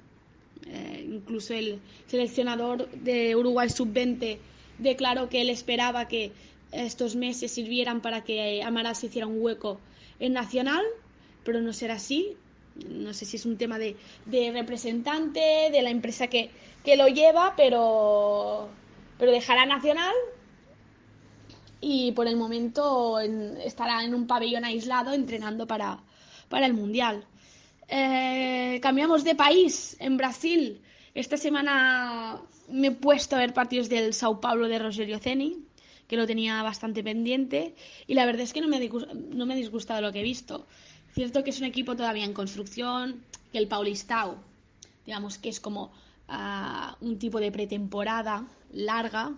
eh, incluso el seleccionador de Uruguay Sub-20 declaró que él esperaba que estos meses sirvieran para que Amaral se hiciera un hueco en Nacional, pero no será así no sé si es un tema de, representante, de la empresa que, que, lo lleva, pero, pero dejará Nacional y por el momento en, estará en un pabellón aislado entrenando para, para el Mundial. Eh, cambiamos de país, en Brasil. Esta semana me he puesto a ver partidos del Sao Paulo de Rogerio Ceni, que lo tenía bastante pendiente, y la verdad es que no me, no me ha disgustado lo que he visto. Cierto que es un equipo todavía en construcción, que el Paulistao, digamos que es como uh, un tipo de pretemporada larga,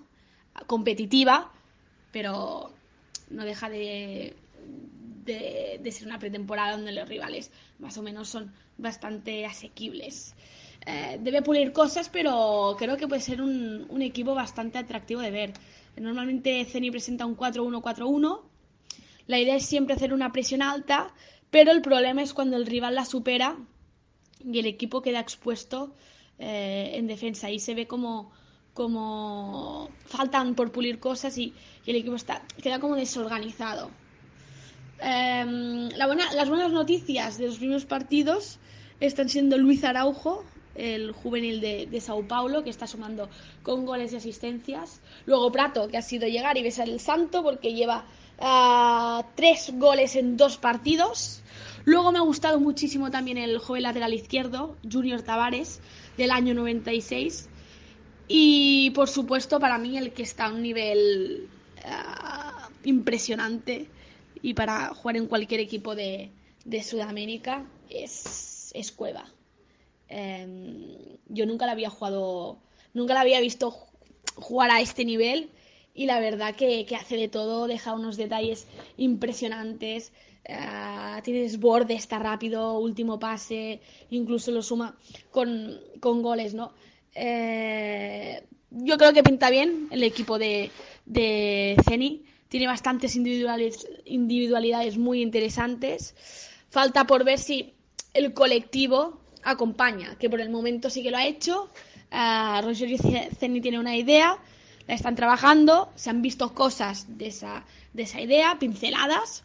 competitiva, pero no deja de, de, de, ser una pretemporada donde los rivales más o menos son bastante asequibles. Eh, debe pulir cosas, pero creo que puede ser un, un equipo bastante atractivo de ver. Normalmente Ceni presenta un 4-1-4-1. La idea es siempre hacer una presión alta, pero el problema es cuando el rival la supera y el equipo queda expuesto eh, en defensa. Y se ve como, como faltan por pulir cosas y, y el equipo está, queda como desorganizado. Buena, las buenas noticias de los primeros partidos están siendo Luis Araujo, el juvenil de, Sao Paulo, que está sumando con goles y asistencias. Luego Prato, que ha sido llegar y besar el santo porque lleva uh, tres goles en dos partidos. Luego me ha gustado muchísimo también el joven lateral izquierdo, Junior Tavares, del año 96. Y por supuesto, para mí, el que está a un nivel uh, impresionante y para jugar en cualquier equipo de, de Sudamérica es, es Cueva. Eh, yo nunca la había jugado, nunca la había visto jugar a este nivel y la verdad que, hace de todo, deja unos detalles impresionantes. Uh, tiene desborde, está rápido, último pase, incluso lo suma con, con goles, ¿no? Eh, yo creo que pinta bien el equipo de, de Ceni. Tiene bastantes individualidades muy interesantes. Falta por ver si el colectivo acompaña, que por el momento sí que lo ha hecho. Uh, Roger Ceni tiene una idea, la están trabajando, se han visto cosas de esa, de esa idea, pinceladas,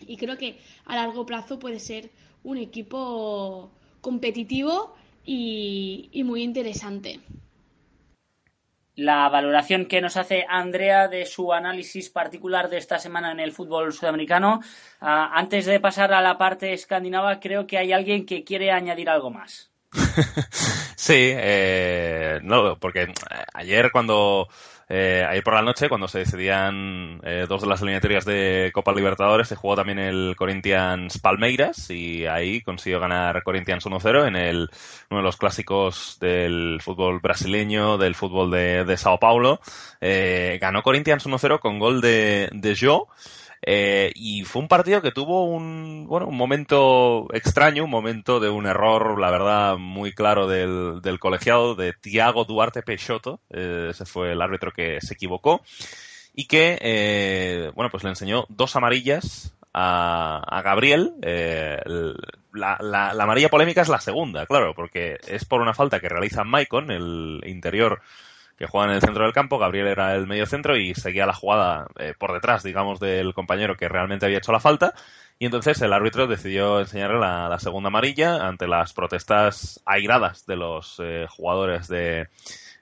y creo que a largo plazo puede ser un equipo competitivo y, y muy interesante la valoración que nos hace Andrea de su análisis particular de esta semana en el fútbol sudamericano. Ah, antes de pasar a la parte escandinava, creo que hay alguien que quiere añadir algo más. [laughs] sí, eh, no, porque ayer cuando eh, ayer por la noche, cuando se decidían eh, dos de las eliminatorias de Copa Libertadores, se jugó también el Corinthians Palmeiras y ahí consiguió ganar Corinthians 1-0 en el, uno de los clásicos del fútbol brasileño, del fútbol de, de Sao Paulo. Eh, ganó Corinthians 1-0 con gol de, de Joe. Eh, y fue un partido que tuvo un, bueno, un momento extraño, un momento de un error, la verdad, muy claro del, del colegiado de Tiago Duarte Peixoto. Eh, ese fue el árbitro que se equivocó. Y que, eh, bueno, pues le enseñó dos amarillas a, a Gabriel. Eh, la, la, la, amarilla polémica es la segunda, claro, porque es por una falta que realiza Maicon, el interior que juega en el centro del campo, Gabriel era el medio centro y seguía la jugada eh, por detrás, digamos, del compañero que realmente había hecho la falta. Y entonces el árbitro decidió enseñarle la, segunda amarilla ante las protestas airadas de los eh, jugadores de,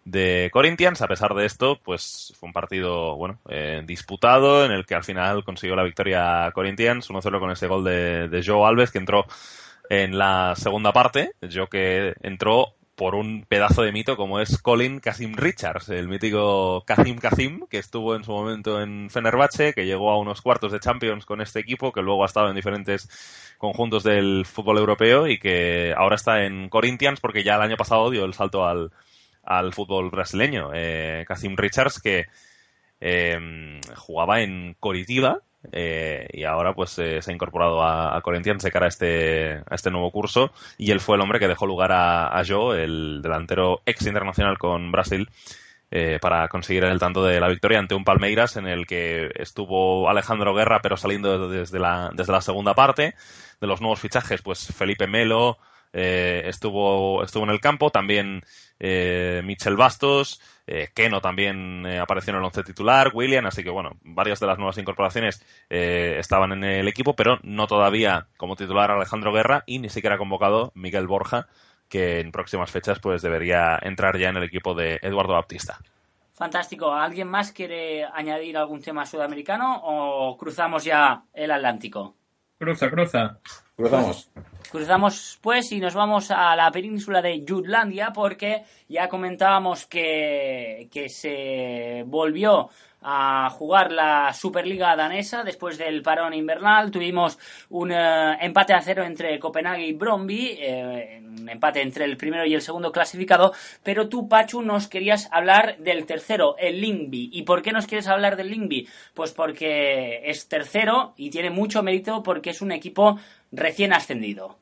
de Corinthians. A pesar de esto, pues fue un partido, bueno, eh, disputado en el que al final consiguió la victoria Corinthians 1-0 con ese gol de, de Joe Alves que entró en la segunda parte. Joe que entró por un pedazo de mito como es Colin Kazim Richards, el mítico Kazim Kazim, que estuvo en su momento en Fenerbahce, que llegó a unos cuartos de Champions con este equipo, que luego ha estado en diferentes conjuntos del fútbol europeo y que ahora está en Corinthians porque ya el año pasado dio el salto al, al fútbol brasileño. Eh, Kazim Richards que eh, jugaba en Coritiba, eh, y ahora pues eh, se ha incorporado a, Corinthians de cara a este, a este nuevo curso y él fue el hombre que dejó lugar a, a Joe, el delantero ex internacional con Brasil, eh, para conseguir el tanto de la victoria ante un Palmeiras en el que estuvo Alejandro Guerra pero saliendo desde la, desde la segunda parte. De los nuevos fichajes, pues Felipe Melo, eh, estuvo, estuvo en el campo, también eh, Michel Bastos, eh, Keno también eh, apareció en el once titular, William, así que bueno, varias de las nuevas incorporaciones eh, estaban en el equipo, pero no todavía como titular Alejandro Guerra y ni siquiera convocado Miguel Borja, que en próximas fechas pues debería entrar ya en el equipo de Eduardo Baptista. Fantástico. ¿Alguien más quiere añadir algún tema sudamericano o cruzamos ya el Atlántico? Cruza, cruza. Cruzamos. Cruzamos pues y nos vamos a la península de Jutlandia porque ya comentábamos que, que se volvió a jugar la Superliga danesa después del parón invernal. Tuvimos un eh, empate a cero entre Copenhague y Bromby, eh, un empate entre el primero y el segundo clasificado. Pero tú, Pachu, nos querías hablar del tercero, el Lingby. ¿Y por qué nos quieres hablar del Lingby? Pues porque es tercero y tiene mucho mérito porque es un equipo recién ascendido.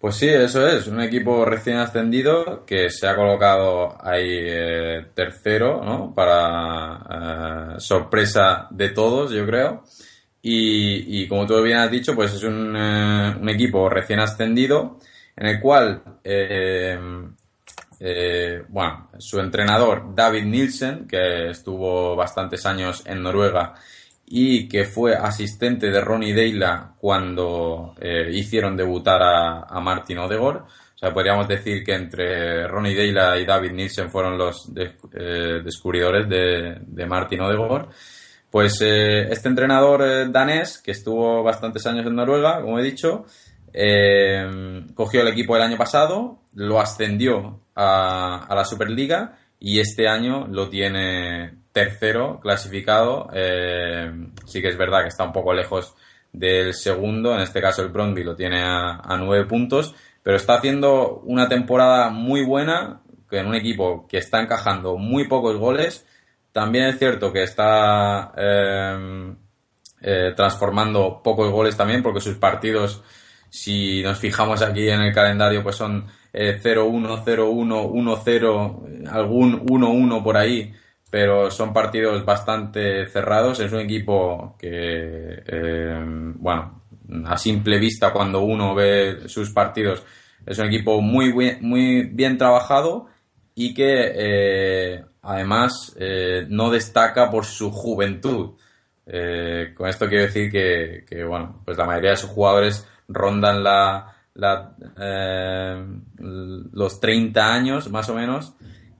Pues sí, eso es, un equipo recién ascendido que se ha colocado ahí eh, tercero, ¿no? Para eh, sorpresa de todos, yo creo. Y, como tú bien has dicho, pues es un, eh, un equipo recién ascendido en el cual, bueno, su entrenador David Nielsen, que estuvo bastantes años en Noruega y que fue asistente de Ronnie Deila cuando eh, hicieron debutar a, a, Martin Odegaard. O sea, podríamos decir que entre Ronnie Deila y David Nielsen fueron los eh, descubridores de, de, Martin Odegaard. Pues eh, este entrenador danés, que estuvo bastantes años en Noruega, como he dicho, cogió el equipo el año pasado, lo ascendió a, a la Superliga y este año lo tiene tercero clasificado. Eh, sí que es verdad que está un poco lejos del segundo, en este caso el Brondby lo tiene a, a, nueve puntos, pero está haciendo una temporada muy buena en un equipo que está encajando muy pocos goles, también es cierto que está eh, eh, transformando pocos goles también, porque sus partidos, si nos fijamos aquí en el calendario, pues son 0-1, 0-1, 1-0, algún 1-1 por ahí, pero son partidos bastante cerrados. Es un equipo que, eh, bueno, a simple vista, cuando uno ve sus partidos, es un equipo muy, muy bien trabajado y que eh, además eh, no destaca por su juventud. Con esto quiero decir que, bueno, pues la mayoría de sus jugadores rondan la, los 30 años más o menos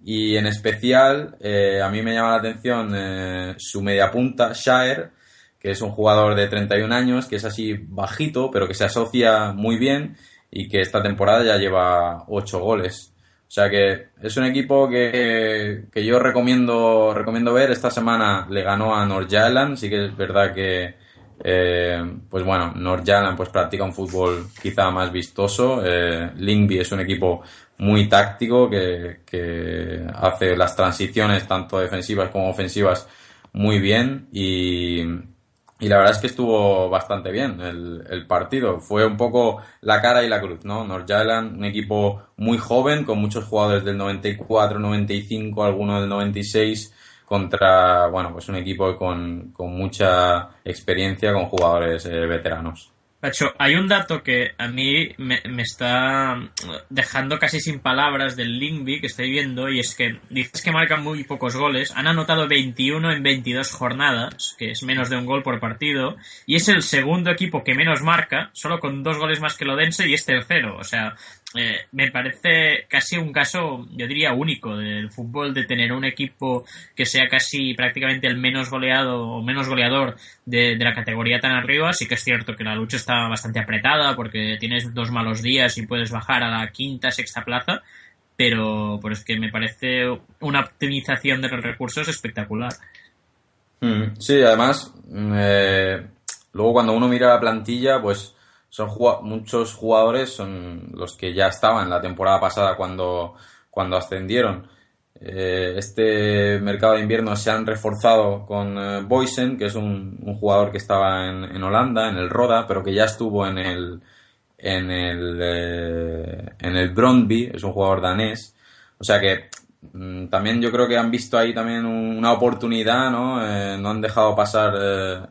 y en especial a mí me llama la atención su media punta, Shire, que es un jugador de 31 años, que es así bajito, pero que se asocia muy bien y que esta temporada ya lleva 8 goles. O sea que es un equipo que, yo recomiendo, recomiendo ver. Esta semana le ganó a North Island. Sí que es verdad que, eh, pues bueno, North pues practica un fútbol quizá más vistoso. Eh, Lingby es un equipo muy táctico que, hace las transiciones tanto defensivas como ofensivas muy bien y, y la verdad es que estuvo bastante bien el, el, partido. Fue un poco la cara y la cruz, ¿no? North Island, un equipo muy joven, con muchos jugadores del 94, 95, algunos del 96, contra, bueno, pues un equipo con, con mucha experiencia, con jugadores eh, veteranos. Pacho, hay un dato que a mí me, está dejando casi sin palabras del Linkby que estoy viendo y es que dices que marcan muy pocos goles, han anotado 21 en 22 jornadas, que es menos de un gol por partido, y es el segundo equipo que menos marca, solo con dos goles más que lo dense y es tercero, o sea, eh, me parece casi un caso, yo diría, único del fútbol de tener un equipo que sea casi prácticamente el menos goleado o menos goleador de, la categoría tan arriba. Sí que es cierto que la lucha está bastante apretada porque tienes dos malos días y puedes bajar a la quinta, sexta plaza, pero, pero es que me parece una optimización de los recursos espectacular. Mm, sí, además, mm, eh, luego cuando uno mira la plantilla, pues son muchos jugadores son los que ya estaban la temporada pasada cuando, cuando ascendieron. Eh, este mercado de invierno se han reforzado con eh, Boysen, que es un, jugador que estaba en, Holanda, en el Roda, pero que ya estuvo en el en el eh, en el Brondby, es un jugador danés. O sea que mm, también yo creo que han visto ahí también una oportunidad, ¿no? no han dejado pasar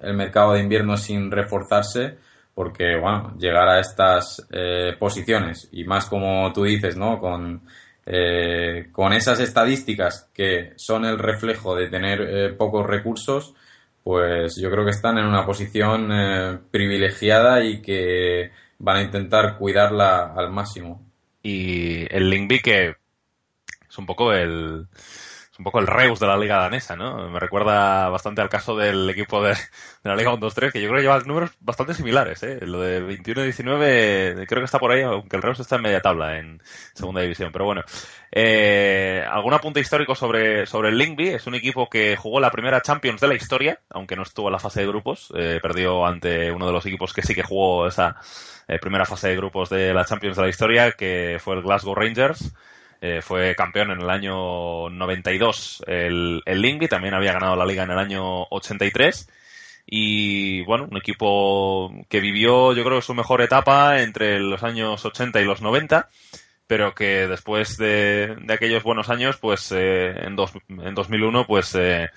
el mercado de invierno sin reforzarse porque, bueno, llegar a estas eh, posiciones y más como tú dices, ¿no? Con, eh, con esas estadísticas que son el reflejo de tener eh, pocos recursos, pues yo creo que están en una posición privilegiada y que van a intentar cuidarla al máximo. Y el Linkby que es un poco el un poco el Reus de la liga danesa, ¿no? Me recuerda bastante al caso del equipo de, la liga 1-2-3, que yo creo que lleva números bastante similares, ¿eh? Lo de 21-19 creo que está por ahí, aunque el Reus está en media tabla en segunda división. Pero bueno, eh, algún apunte histórico sobre, sobre el Linkby. Es un equipo que jugó la primera Champions de la historia, aunque no estuvo en la fase de grupos. Eh, perdió ante uno de los equipos que sí que jugó esa eh, primera fase de grupos de la Champions de la historia, que fue el Glasgow Rangers. Eh, fue campeón en el año 92 el, el Lingby, también había ganado la liga en el año 83 y bueno, un equipo que vivió yo creo su mejor etapa entre los años 80 y los 90 pero que después de, aquellos buenos años pues eh, en, dos, en 2001 pues eh,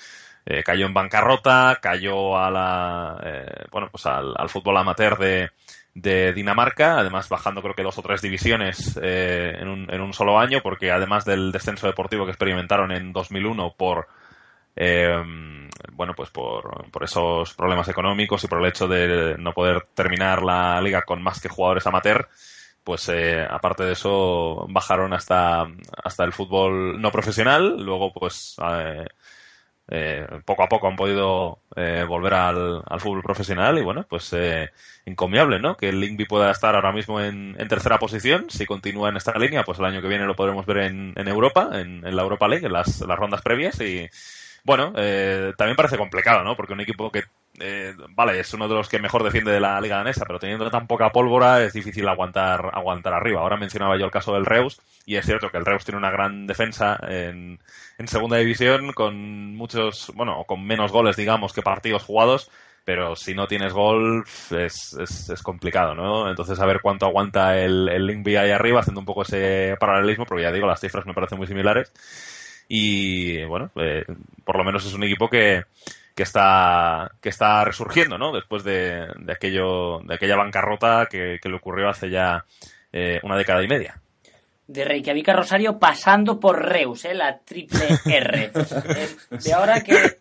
cayó en bancarrota, cayó a la bueno pues al, al fútbol amateur de, de Dinamarca, además bajando creo que dos o tres divisiones eh, en, un, en, un, solo año, porque además del descenso deportivo que experimentaron en 2001 por eh, bueno pues por, por, esos problemas económicos y por el hecho de no poder terminar la liga con más que jugadores amateur, pues eh, aparte de eso bajaron hasta hasta el fútbol no profesional, luego pues eh, poco a poco han podido eh, volver al, fútbol profesional y bueno, pues eh, encomiable, ¿no? Que el Linkby pueda estar ahora mismo en, tercera posición. Si continúa en esta línea, pues el año que viene lo podremos ver en, Europa, en, la Europa League, en las, rondas previas y bueno, eh, también parece complicado, ¿no? Porque un equipo que, eh, vale, es uno de los que mejor defiende de la liga danesa, pero teniendo tan poca pólvora es difícil aguantar, aguantar arriba. Ahora mencionaba yo el caso del Reus, y es cierto que el Reus tiene una gran defensa en, segunda división con muchos, bueno, con menos goles, digamos, que partidos jugados, pero si no tienes gol es, es, es, complicado, ¿no? Entonces a ver cuánto aguanta el, el Linkby ahí arriba, haciendo un poco ese paralelismo, porque ya digo, las cifras me parecen muy similares. Y bueno, eh, por lo menos es un equipo que, que está que está resurgiendo, ¿no? Después de, de aquello de aquella bancarrota que, que le ocurrió hace ya eh, una década y media de Reykjavik a Rosario pasando por Reus, ¿eh? la triple R. [laughs] de ahora que...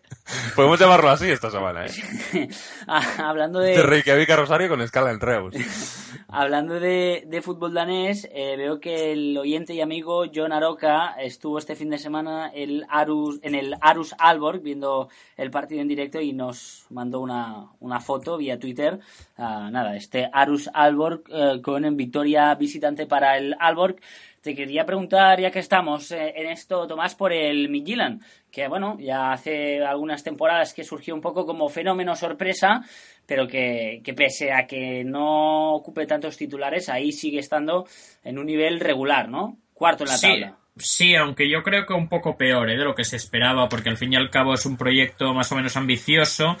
Podemos llamarlo así esta semana, ¿eh? [laughs] Hablando de... De Reykjavik a Rosario con escala en Reus. [laughs] Hablando de, de fútbol danés, eh, veo que el oyente y amigo John Aroca estuvo este fin de semana el Arus, en el Arus Alborg viendo el partido en directo y nos mandó una, una foto vía Twitter. Uh, nada, este Arus Alborg eh, con victoria visitante para el Alborg te quería preguntar, ya que estamos eh, en esto, Tomás, por el Midtjylland, que bueno, ya hace algunas temporadas que surgió un poco como fenómeno sorpresa, pero que, que pese a que no ocupe tantos titulares, ahí sigue estando en un nivel regular, ¿no? Cuarto en la sí. tabla. Sí, aunque yo creo que un poco peor ¿eh? de lo que se esperaba, porque al fin y al cabo es un proyecto más o menos ambicioso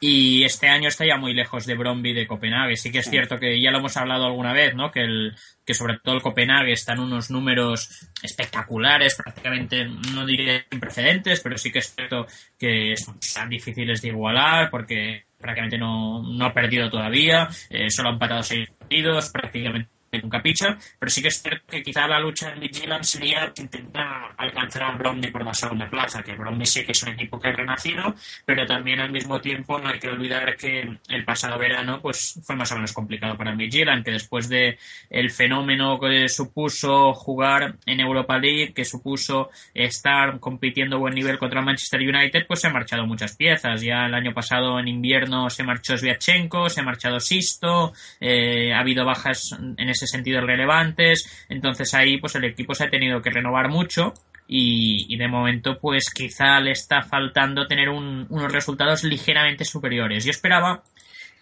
y este año está ya muy lejos de Bromby de Copenhague. Sí que es cierto que ya lo hemos hablado alguna vez, ¿no? Que, el, que sobre todo el Copenhague está en unos números espectaculares, prácticamente no diré sin precedentes, pero sí que es cierto que son difíciles de igualar porque prácticamente no, no ha perdido todavía, eh, solo ha empatado seis partidos, prácticamente nunca picha, pero sí que es cierto que quizá la lucha en Midtjylland sería intentar alcanzar a Bromley por la segunda plaza, que Bromley sí que es un equipo que ha renacido, pero también al mismo tiempo no hay que olvidar que el pasado verano pues fue más o menos complicado para Midtjylland, que después de el fenómeno que supuso jugar en Europa League, que supuso estar compitiendo a buen nivel contra Manchester United, pues se han marchado muchas piezas. Ya el año pasado en invierno se marchó Sviatchenko, se ha marchado Sisto, eh, ha habido bajas en ese sentido relevantes. Entonces ahí pues el equipo se ha tenido que renovar mucho y, de momento pues quizá le está faltando tener un, unos resultados ligeramente superiores. Yo esperaba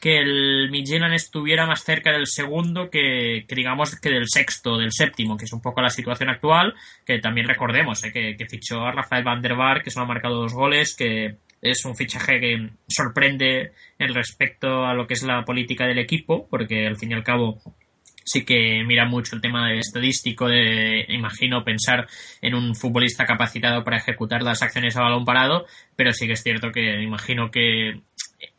que el Midtjylland estuviera más cerca del segundo que, digamos que del sexto, del séptimo, que es un poco la situación actual, que también recordemos, eh, que, fichó a Rafael van der que solo ha marcado dos goles, que es un fichaje que sorprende en respecto a lo que es la política del equipo, porque al fin y al cabo sí que mira mucho el tema de estadístico de, imagino, pensar en un futbolista capacitado para ejecutar las acciones a balón parado, pero sí que es cierto que imagino que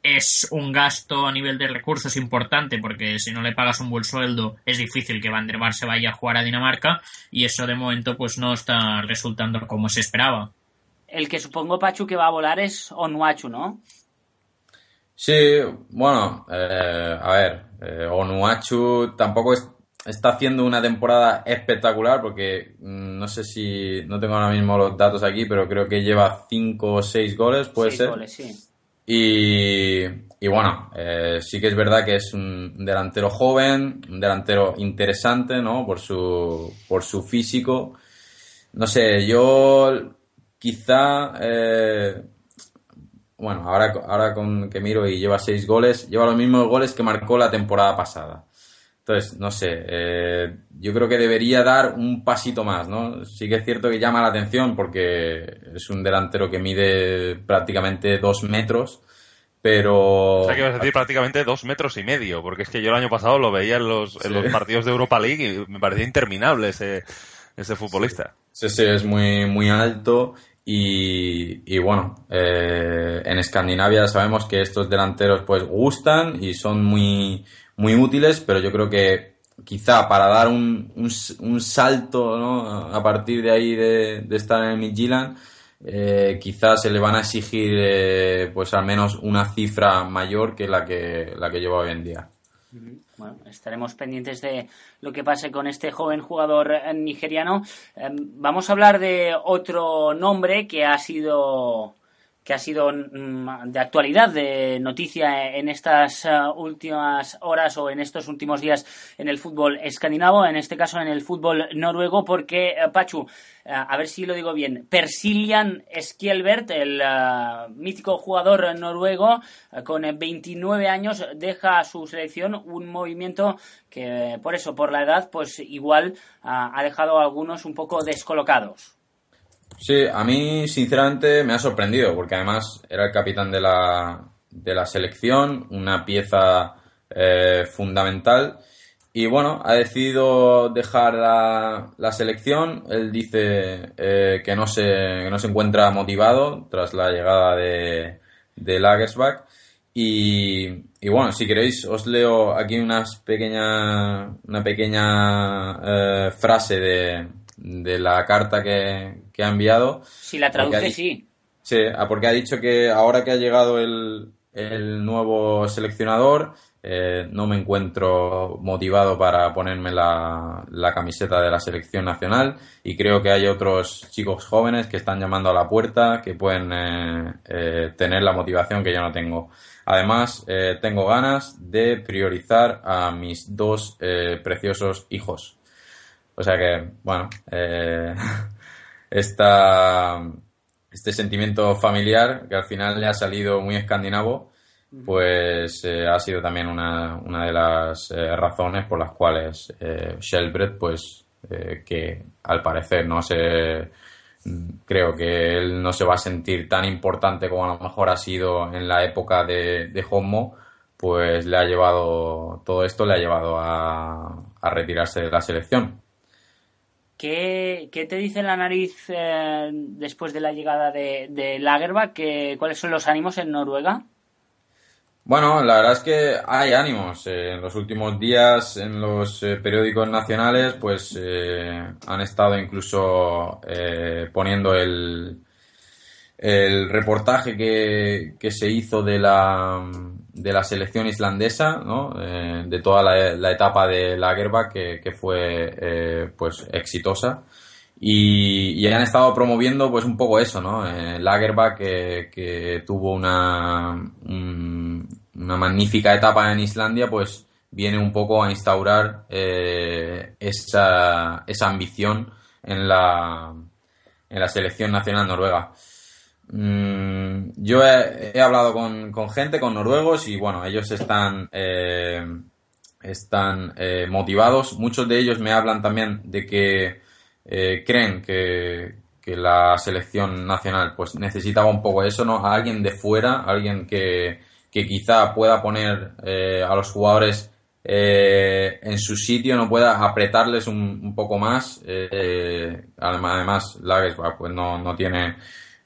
es un gasto a nivel de recursos importante porque si no le pagas un buen sueldo es difícil que Van der Bar se vaya a jugar a Dinamarca y eso de momento pues no está resultando como se esperaba. El que supongo, Pachu, que va a volar es Onuachu, ¿no? Sí, bueno, eh, a ver, eh, Onuachu tampoco es, está haciendo una temporada espectacular porque mm, no sé si, no tengo ahora mismo los datos aquí, pero creo que lleva 5 o 6 goles, puede Seis ser. goles, sí. Y, y bueno, eh, sí que es verdad que es un delantero joven, un delantero interesante, ¿no? Por su, por su físico. No sé, yo quizá, eh, bueno, ahora, ahora con que miro y lleva seis goles, lleva los mismos goles que marcó la temporada pasada. Entonces, no sé, eh, yo creo que debería dar un pasito más, ¿no? Sí que es cierto que llama la atención porque es un delantero que mide prácticamente dos metros, pero... O sea, que ibas a decir prácticamente dos metros y medio, porque es que yo el año pasado lo veía en los, sí. en los partidos de Europa League y me parecía interminable ese, ese futbolista. Sí, sí, es muy, muy alto y, bueno, eh, en Escandinavia sabemos que estos delanteros pues gustan y son muy muy útiles, pero yo creo que quizá para dar un, un, un salto ¿no? a partir de ahí de, de estar en el Midtjylland, eh, quizás se le van a exigir eh, pues al menos una cifra mayor que la que, la que lleva hoy en día. Bueno, estaremos pendientes de lo que pase con este joven jugador nigeriano. Eh, vamos a hablar de otro nombre que ha sido que ha sido mm, de actualidad, de noticia en estas uh, últimas horas o en estos últimos días en el fútbol escandinavo, en este caso en el fútbol noruego, porque uh, Pachu, uh, a ver si lo digo bien, Persilian Skjelbert, el mítico jugador noruego con 29 años, deja a su selección un movimiento que por eso, por la edad, pues igual ha dejado a algunos un poco descolocados. Sí, a mí sinceramente me ha sorprendido porque además era el capitán de la, de la selección, una pieza eh, fundamental y bueno, ha decidido dejar la, la selección. Él dice eh, que, no se, que no se encuentra motivado tras la llegada de, de Lagersbach. Y, y, bueno, si queréis, os leo aquí unas pequeña, una pequeña eh, frase de, de la carta que, ha enviado. Si la traduce, sí. Sí, ah, porque ha dicho que ahora que ha llegado el, nuevo seleccionador, eh, no me encuentro motivado para ponerme la, camiseta de la selección nacional y creo que hay otros chicos jóvenes que están llamando a la puerta que pueden eh, eh, tener la motivación que yo no tengo. Además, tengo ganas de priorizar a mis dos preciosos hijos. O sea que, bueno, [laughs] esta, este sentimiento familiar que al final le ha salido muy escandinavo, pues eh, ha sido también una, una de las eh, razones por las cuales eh, pues, eh, que al parecer no se creo que él no se va a sentir tan importante como a lo mejor ha sido en la época de, de Homo, pues le ha llevado, todo esto le ha llevado a, a retirarse de la selección. ¿Qué, te dice la nariz eh, después de la llegada de, de Lagerbach? ¿Cuáles son los ánimos en Noruega? Bueno, la verdad es que hay ánimos. Eh, en los últimos días en los eh, periódicos nacionales pues han estado incluso poniendo el, el reportaje que, que se hizo de la, de la selección islandesa, ¿no? Eh, de toda la, etapa de Lagerbach que, fue eh, pues exitosa y, y, han estado promoviendo pues un poco eso, ¿no? Eh, Lagerbach que, que tuvo una, una magnífica etapa en Islandia pues viene un poco a instaurar esa, esa ambición en la, en la selección nacional noruega. Mm, yo he, hablado con, gente, con noruegos, y bueno, ellos están, eh, están eh, motivados. Muchos de ellos me hablan también de que eh, creen que, la selección nacional pues necesitaba un poco eso, ¿no? A alguien de fuera, alguien que, que quizá pueda poner a los jugadores en su sitio, no pueda apretarles un, poco más. además, Lages pues no, no tiene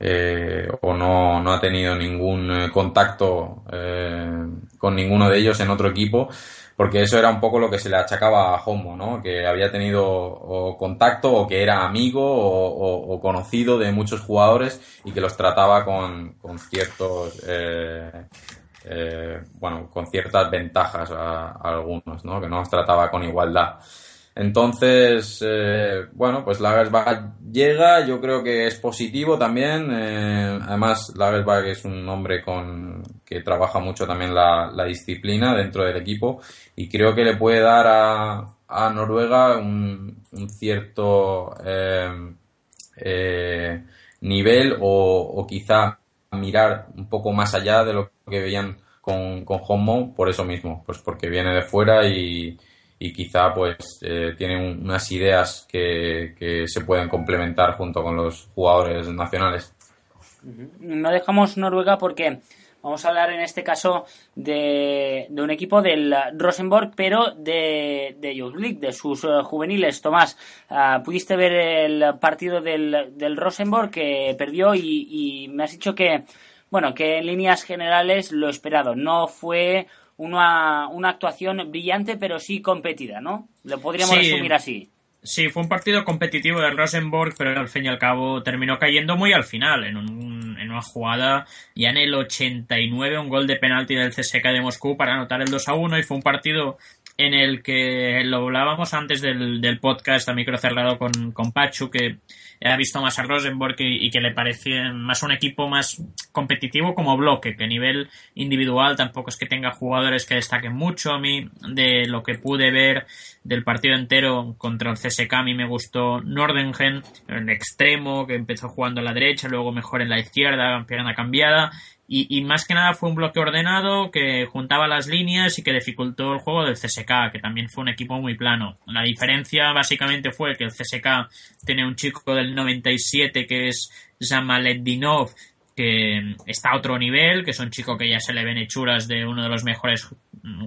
eh, o no, no, ha tenido ningún eh, contacto eh, con ninguno de ellos en otro equipo, porque eso era un poco lo que se le achacaba a Homo, ¿no? que había tenido contacto o que era amigo o, conocido de muchos jugadores y que los trataba con, con ciertos... bueno, con ciertas ventajas a, a algunos, ¿no? que no los trataba con igualdad. Entonces, eh, bueno, pues Lagersbach llega, yo creo que es positivo también. Eh, además, Lagersbach es un hombre con que trabaja mucho también la, disciplina dentro del equipo y creo que le puede dar a, a Noruega un, cierto eh, nivel o, quizá mirar un poco más allá de lo que veían con, con Homo por eso mismo, pues porque viene de fuera y y quizá pues eh, tienen unas ideas que, se pueden complementar junto con los jugadores nacionales. No dejamos Noruega porque vamos a hablar en este caso de, de un equipo del Rosenborg, pero de, de Youth League, de sus eh, juveniles. Tomás, ah, pudiste ver el partido del, del Rosenborg que perdió y, y me has dicho que, bueno, que en líneas generales lo esperado. No fue una, una actuación brillante, pero sí competida, ¿no? Lo podríamos resumir así. Sí, fue un partido competitivo del Rosenborg, pero al fin y al cabo terminó cayendo muy al final, en, un, en una jugada ya en el 89, un gol de penalti del CSK de Moscú para anotar el 2 a 1 y fue un partido en el que lo hablábamos antes del, del podcast a micro cerrado con, con Pachu, que ha visto más a Rosenborg y, que le parece más un equipo más competitivo como bloque, que a nivel individual tampoco es que tenga jugadores que destaquen mucho. A mí, de lo que pude ver del partido entero contra el CSK, a mí me gustó Nordengen, el extremo, que empezó jugando a la derecha, luego mejor en la izquierda, pierna cambiada, y, más que nada fue un bloque ordenado que juntaba las líneas y que dificultó el juego del CSK, que también fue un equipo muy plano. La diferencia básicamente fue que el CSK tiene un chico del 97 que es Zamaledinov, que está a otro nivel, que es un chico que ya se le ven hechuras de uno de los mejores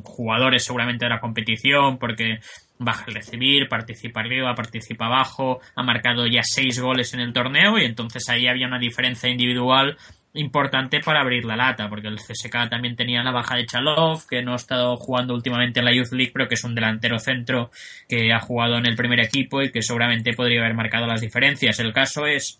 jugadores seguramente de la competición, porque baja el recibir, participa arriba, participa abajo, ha marcado ya seis goles en el torneo y entonces ahí había una diferencia individual importante para abrir la lata, porque el CSK también tenía la baja de Chalov, que no ha estado jugando últimamente en la Youth League, pero que es un delantero centro que ha jugado en el primer equipo y que seguramente podría haber marcado las diferencias. El caso es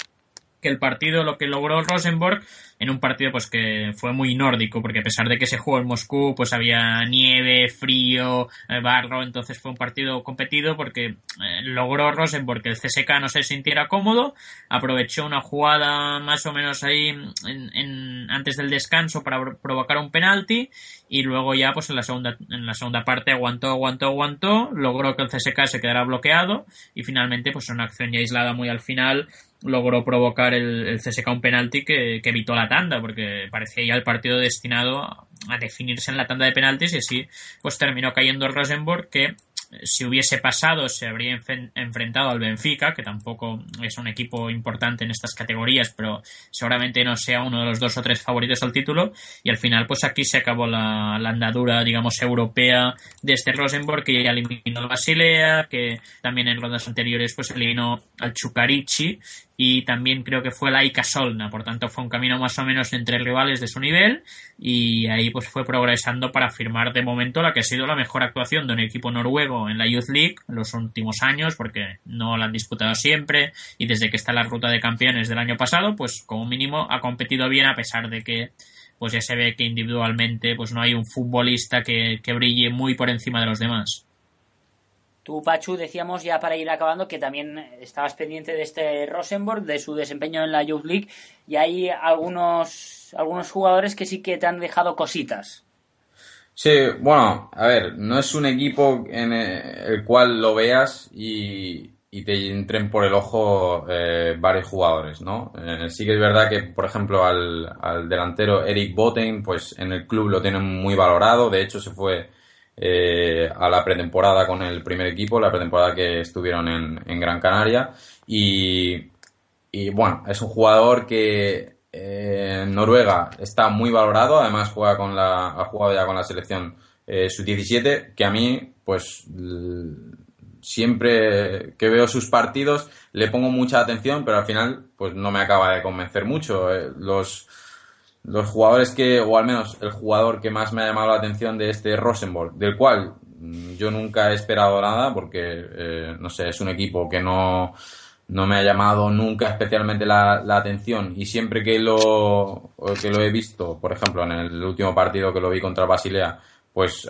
que el partido, lo que logró Rosenborg, en un partido pues que fue muy nórdico, porque a pesar de que se jugó en Moscú, pues había nieve, frío, eh, barro, entonces fue un partido competido porque eh, logró Rosenborg que el CSK no se sintiera cómodo, aprovechó una jugada más o menos ahí en, antes del descanso para provocar un penalti y luego ya pues en la segunda en la segunda parte aguantó, aguantó, aguantó, logró que el CSK se quedara bloqueado y finalmente pues una acción ya aislada muy al final logró provocar el, el CSK un penalti que, evitó la tanda, porque parecía ya el partido destinado a definirse en la tanda de penaltis y así pues terminó cayendo el Rosenborg que si hubiese pasado se habría enfrentado al Benfica, que tampoco es un equipo importante en estas categorías, pero seguramente no sea uno de los dos o tres favoritos al título. Y al final, pues aquí se acabó la, andadura, digamos, europea de este Rosenborg, que ya eliminó al Basilea, que también en rondas anteriores pues eliminó al Chucarichi y también creo que fue la Ica Solna, por tanto fue un camino más o menos entre rivales de su nivel y ahí pues fue progresando para firmar de momento la que ha sido la mejor actuación de un equipo noruego en la Youth League en los últimos años porque no la han disputado siempre y desde que está la ruta de campeones del año pasado pues como mínimo ha competido bien a pesar de que pues ya se ve que individualmente pues no hay un futbolista que, que brille muy por encima de los demás. Tú, Pachu, decíamos ya para ir acabando que también estabas pendiente de este Rosenborg, de su desempeño en la Youth League, y hay algunos, algunos jugadores que sí que te han dejado cositas. Sí, bueno, a ver, no es un equipo en el cual lo veas y, te entren por el ojo eh, varios jugadores, ¿no? Eh, sí que es verdad que, por ejemplo, al, al delantero Eric Boten, pues en el club lo tienen muy valorado, de hecho se fue eh, a la pretemporada con el primer equipo, la pretemporada que estuvieron en, Gran Canaria. Y, bueno, es un jugador que eh, en Noruega está muy valorado, además juega con la, ha jugado ya con la selección eh, sub-17, que a mí, pues siempre que veo sus partidos le pongo mucha atención, pero al final pues no me acaba de convencer mucho. los los jugadores que, o al menos el jugador que más me ha llamado la atención de este Rosenborg, del cual mm, yo nunca he esperado nada porque, eh, no sé, es un equipo que no, no me ha llamado nunca especialmente la, atención y siempre que lo, que lo he visto, por ejemplo, en el último partido que lo vi contra Basilea, pues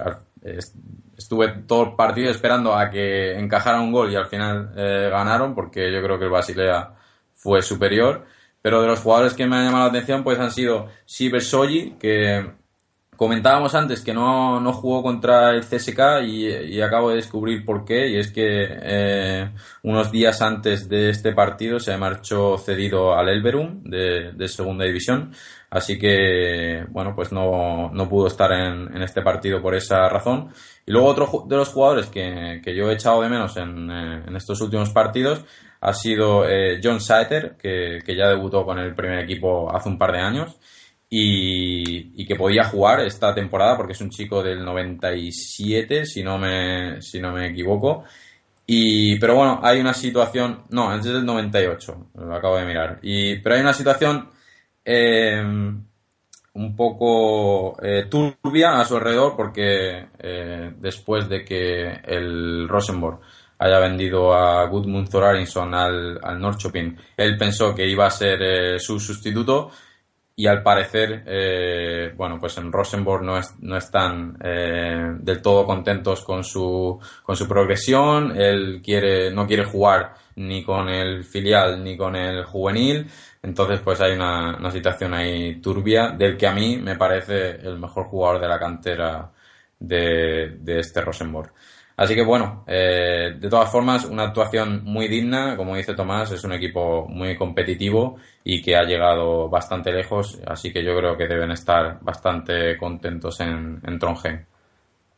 estuve todo el partido esperando a que encajara un gol y al final eh, ganaron porque yo creo que el Basilea fue superior. Pero de los jugadores que me han llamado la atención, pues han sido Siver Soji, que comentábamos antes que no, no jugó contra el CSK y, acabo de descubrir por qué. Y es que eh, unos días antes de este partido se marchó cedido al Elverum de, de segunda división. Así que, bueno, pues no, no pudo estar en, en, este partido por esa razón. Y luego otro de los jugadores que, que yo he echado de menos en, eh, en estos últimos partidos ha sido eh, John Saeter, que, ya debutó con el primer equipo hace un par de años y, que podía jugar esta temporada porque es un chico del 97, si no me, si no me equivoco. Y, pero bueno, hay una situación, no, es del 98, lo acabo de mirar. Y, pero hay una situación eh, un poco eh, turbia a su alrededor porque después de que el Rosenborg haya vendido a Gudmund Thorarinson al, al Norrköping, él pensó que iba a ser eh, su sustituto y al parecer, eh, bueno, pues en Rosenborg no, no están eh, del todo contentos con su, con su progresión. Él quiere, no quiere jugar ni con el filial ni con el juvenil. Entonces, pues hay una, una situación ahí turbia del que a mí me parece el mejor jugador de la cantera de, de este Rosenborg. Así que bueno, eh, de todas formas, una actuación muy digna, como dice Tomás, es un equipo muy competitivo y que ha llegado bastante lejos, así que yo creo que deben estar bastante contentos en, en Trondheim.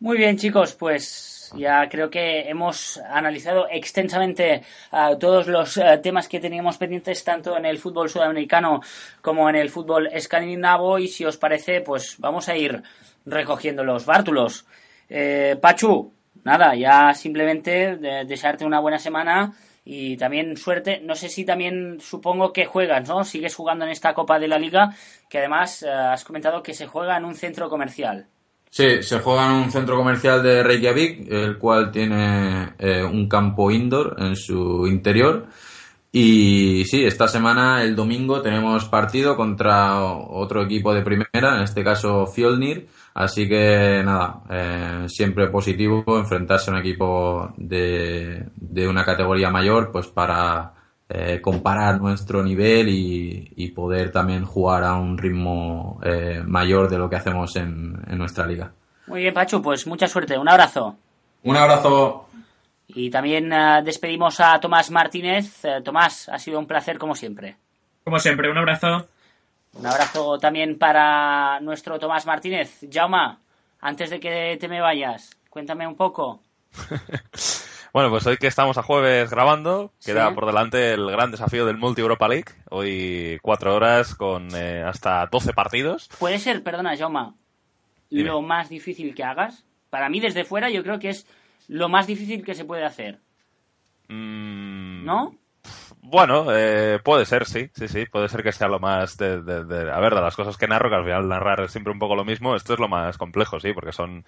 Muy bien, chicos, pues ya creo que hemos analizado extensamente uh, todos los uh, temas que teníamos pendientes tanto en el fútbol sudamericano como en el fútbol escandinavo y si os parece, pues vamos a ir recogiendo los bártulos. Eh, Pachu, nada, ya simplemente desearte una buena semana y también suerte. No sé si también supongo que juegas, ¿no? Sigues jugando en esta Copa de la Liga, que además eh, has comentado que se juega en un centro comercial. Sí, se juega en un centro comercial de Reykjavik, el cual tiene eh, un campo indoor en su interior. Y sí, esta semana, el domingo, tenemos partido contra otro equipo de primera, en este caso Fjolnir Así que nada, eh, siempre positivo enfrentarse a un equipo de, de una categoría mayor, pues para eh, comparar nuestro nivel y, y, poder también jugar a un ritmo eh, mayor de lo que hacemos en, en, nuestra liga. Muy bien, Pachu, pues mucha suerte. Un abrazo. Un abrazo. Y también uh, despedimos a Tomás Martínez. Uh, Tomás, ha sido un placer como siempre. Como siempre, un abrazo. Un abrazo también para nuestro Tomás Martínez. Jauma, antes de que te me vayas, cuéntame un poco. [laughs] bueno, pues hoy que estamos a jueves grabando, queda ¿Sí? por delante el gran desafío del Multi Europa League. Hoy cuatro horas con eh, hasta 12 partidos. Puede ser, perdona, Jauma, Dime. lo más difícil que hagas. Para mí, desde fuera, yo creo que es lo más difícil que se puede hacer. Mm... ¿No? Bueno, eh, puede ser, sí, sí, sí, puede ser que sea lo más de, de, de, a ver, de las cosas que narro, que al final narrar es siempre un poco lo mismo, esto es lo más complejo, sí, porque son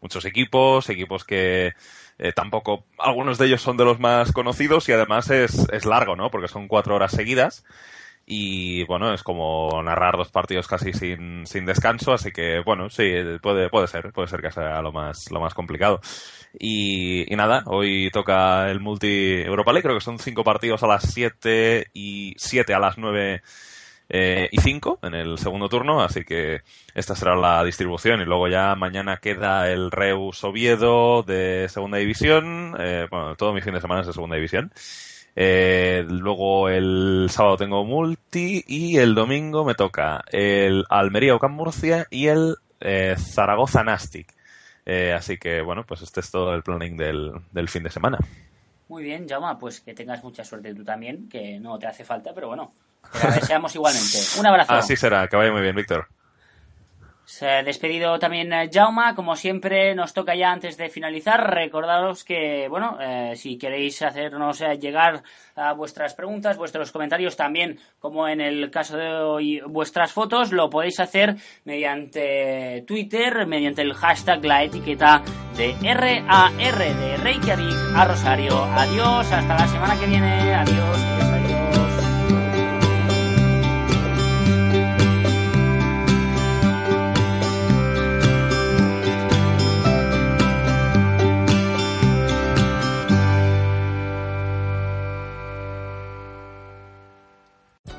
muchos equipos, equipos que eh, tampoco, algunos de ellos son de los más conocidos y además es, es largo, ¿no? Porque son cuatro horas seguidas y bueno, es como narrar dos partidos casi sin, sin descanso, así que bueno, sí, puede, puede ser, puede ser que sea lo más, lo más complicado. Y, nada, hoy toca el Multi Europa League, creo que son cinco partidos a las 7 y 7 a las 9 eh, y 5 en el segundo turno, así que esta será la distribución. Y luego ya mañana queda el Reus Oviedo de segunda división, eh, bueno, todo mi fin de semana es de segunda división. Eh, luego el sábado tengo multi y el domingo me toca el Almería Ocam Murcia y el eh, Zaragoza Nastic. Eh, así que bueno, pues este es todo el planning del, del fin de semana. Muy bien, Jaume, pues que tengas mucha suerte tú también, que no te hace falta, pero bueno, la deseamos igualmente. Un abrazo. Así será, que vaya muy bien, Víctor. Se ha despedido también Jauma, como siempre nos toca ya antes de finalizar, recordaros que, bueno, eh, si queréis hacernos eh, llegar a vuestras preguntas, vuestros comentarios también, como en el caso de hoy, vuestras fotos, lo podéis hacer mediante Twitter, mediante el hashtag, la etiqueta de RAR de Reykjavik a Rosario. Adiós, hasta la semana que viene, adiós.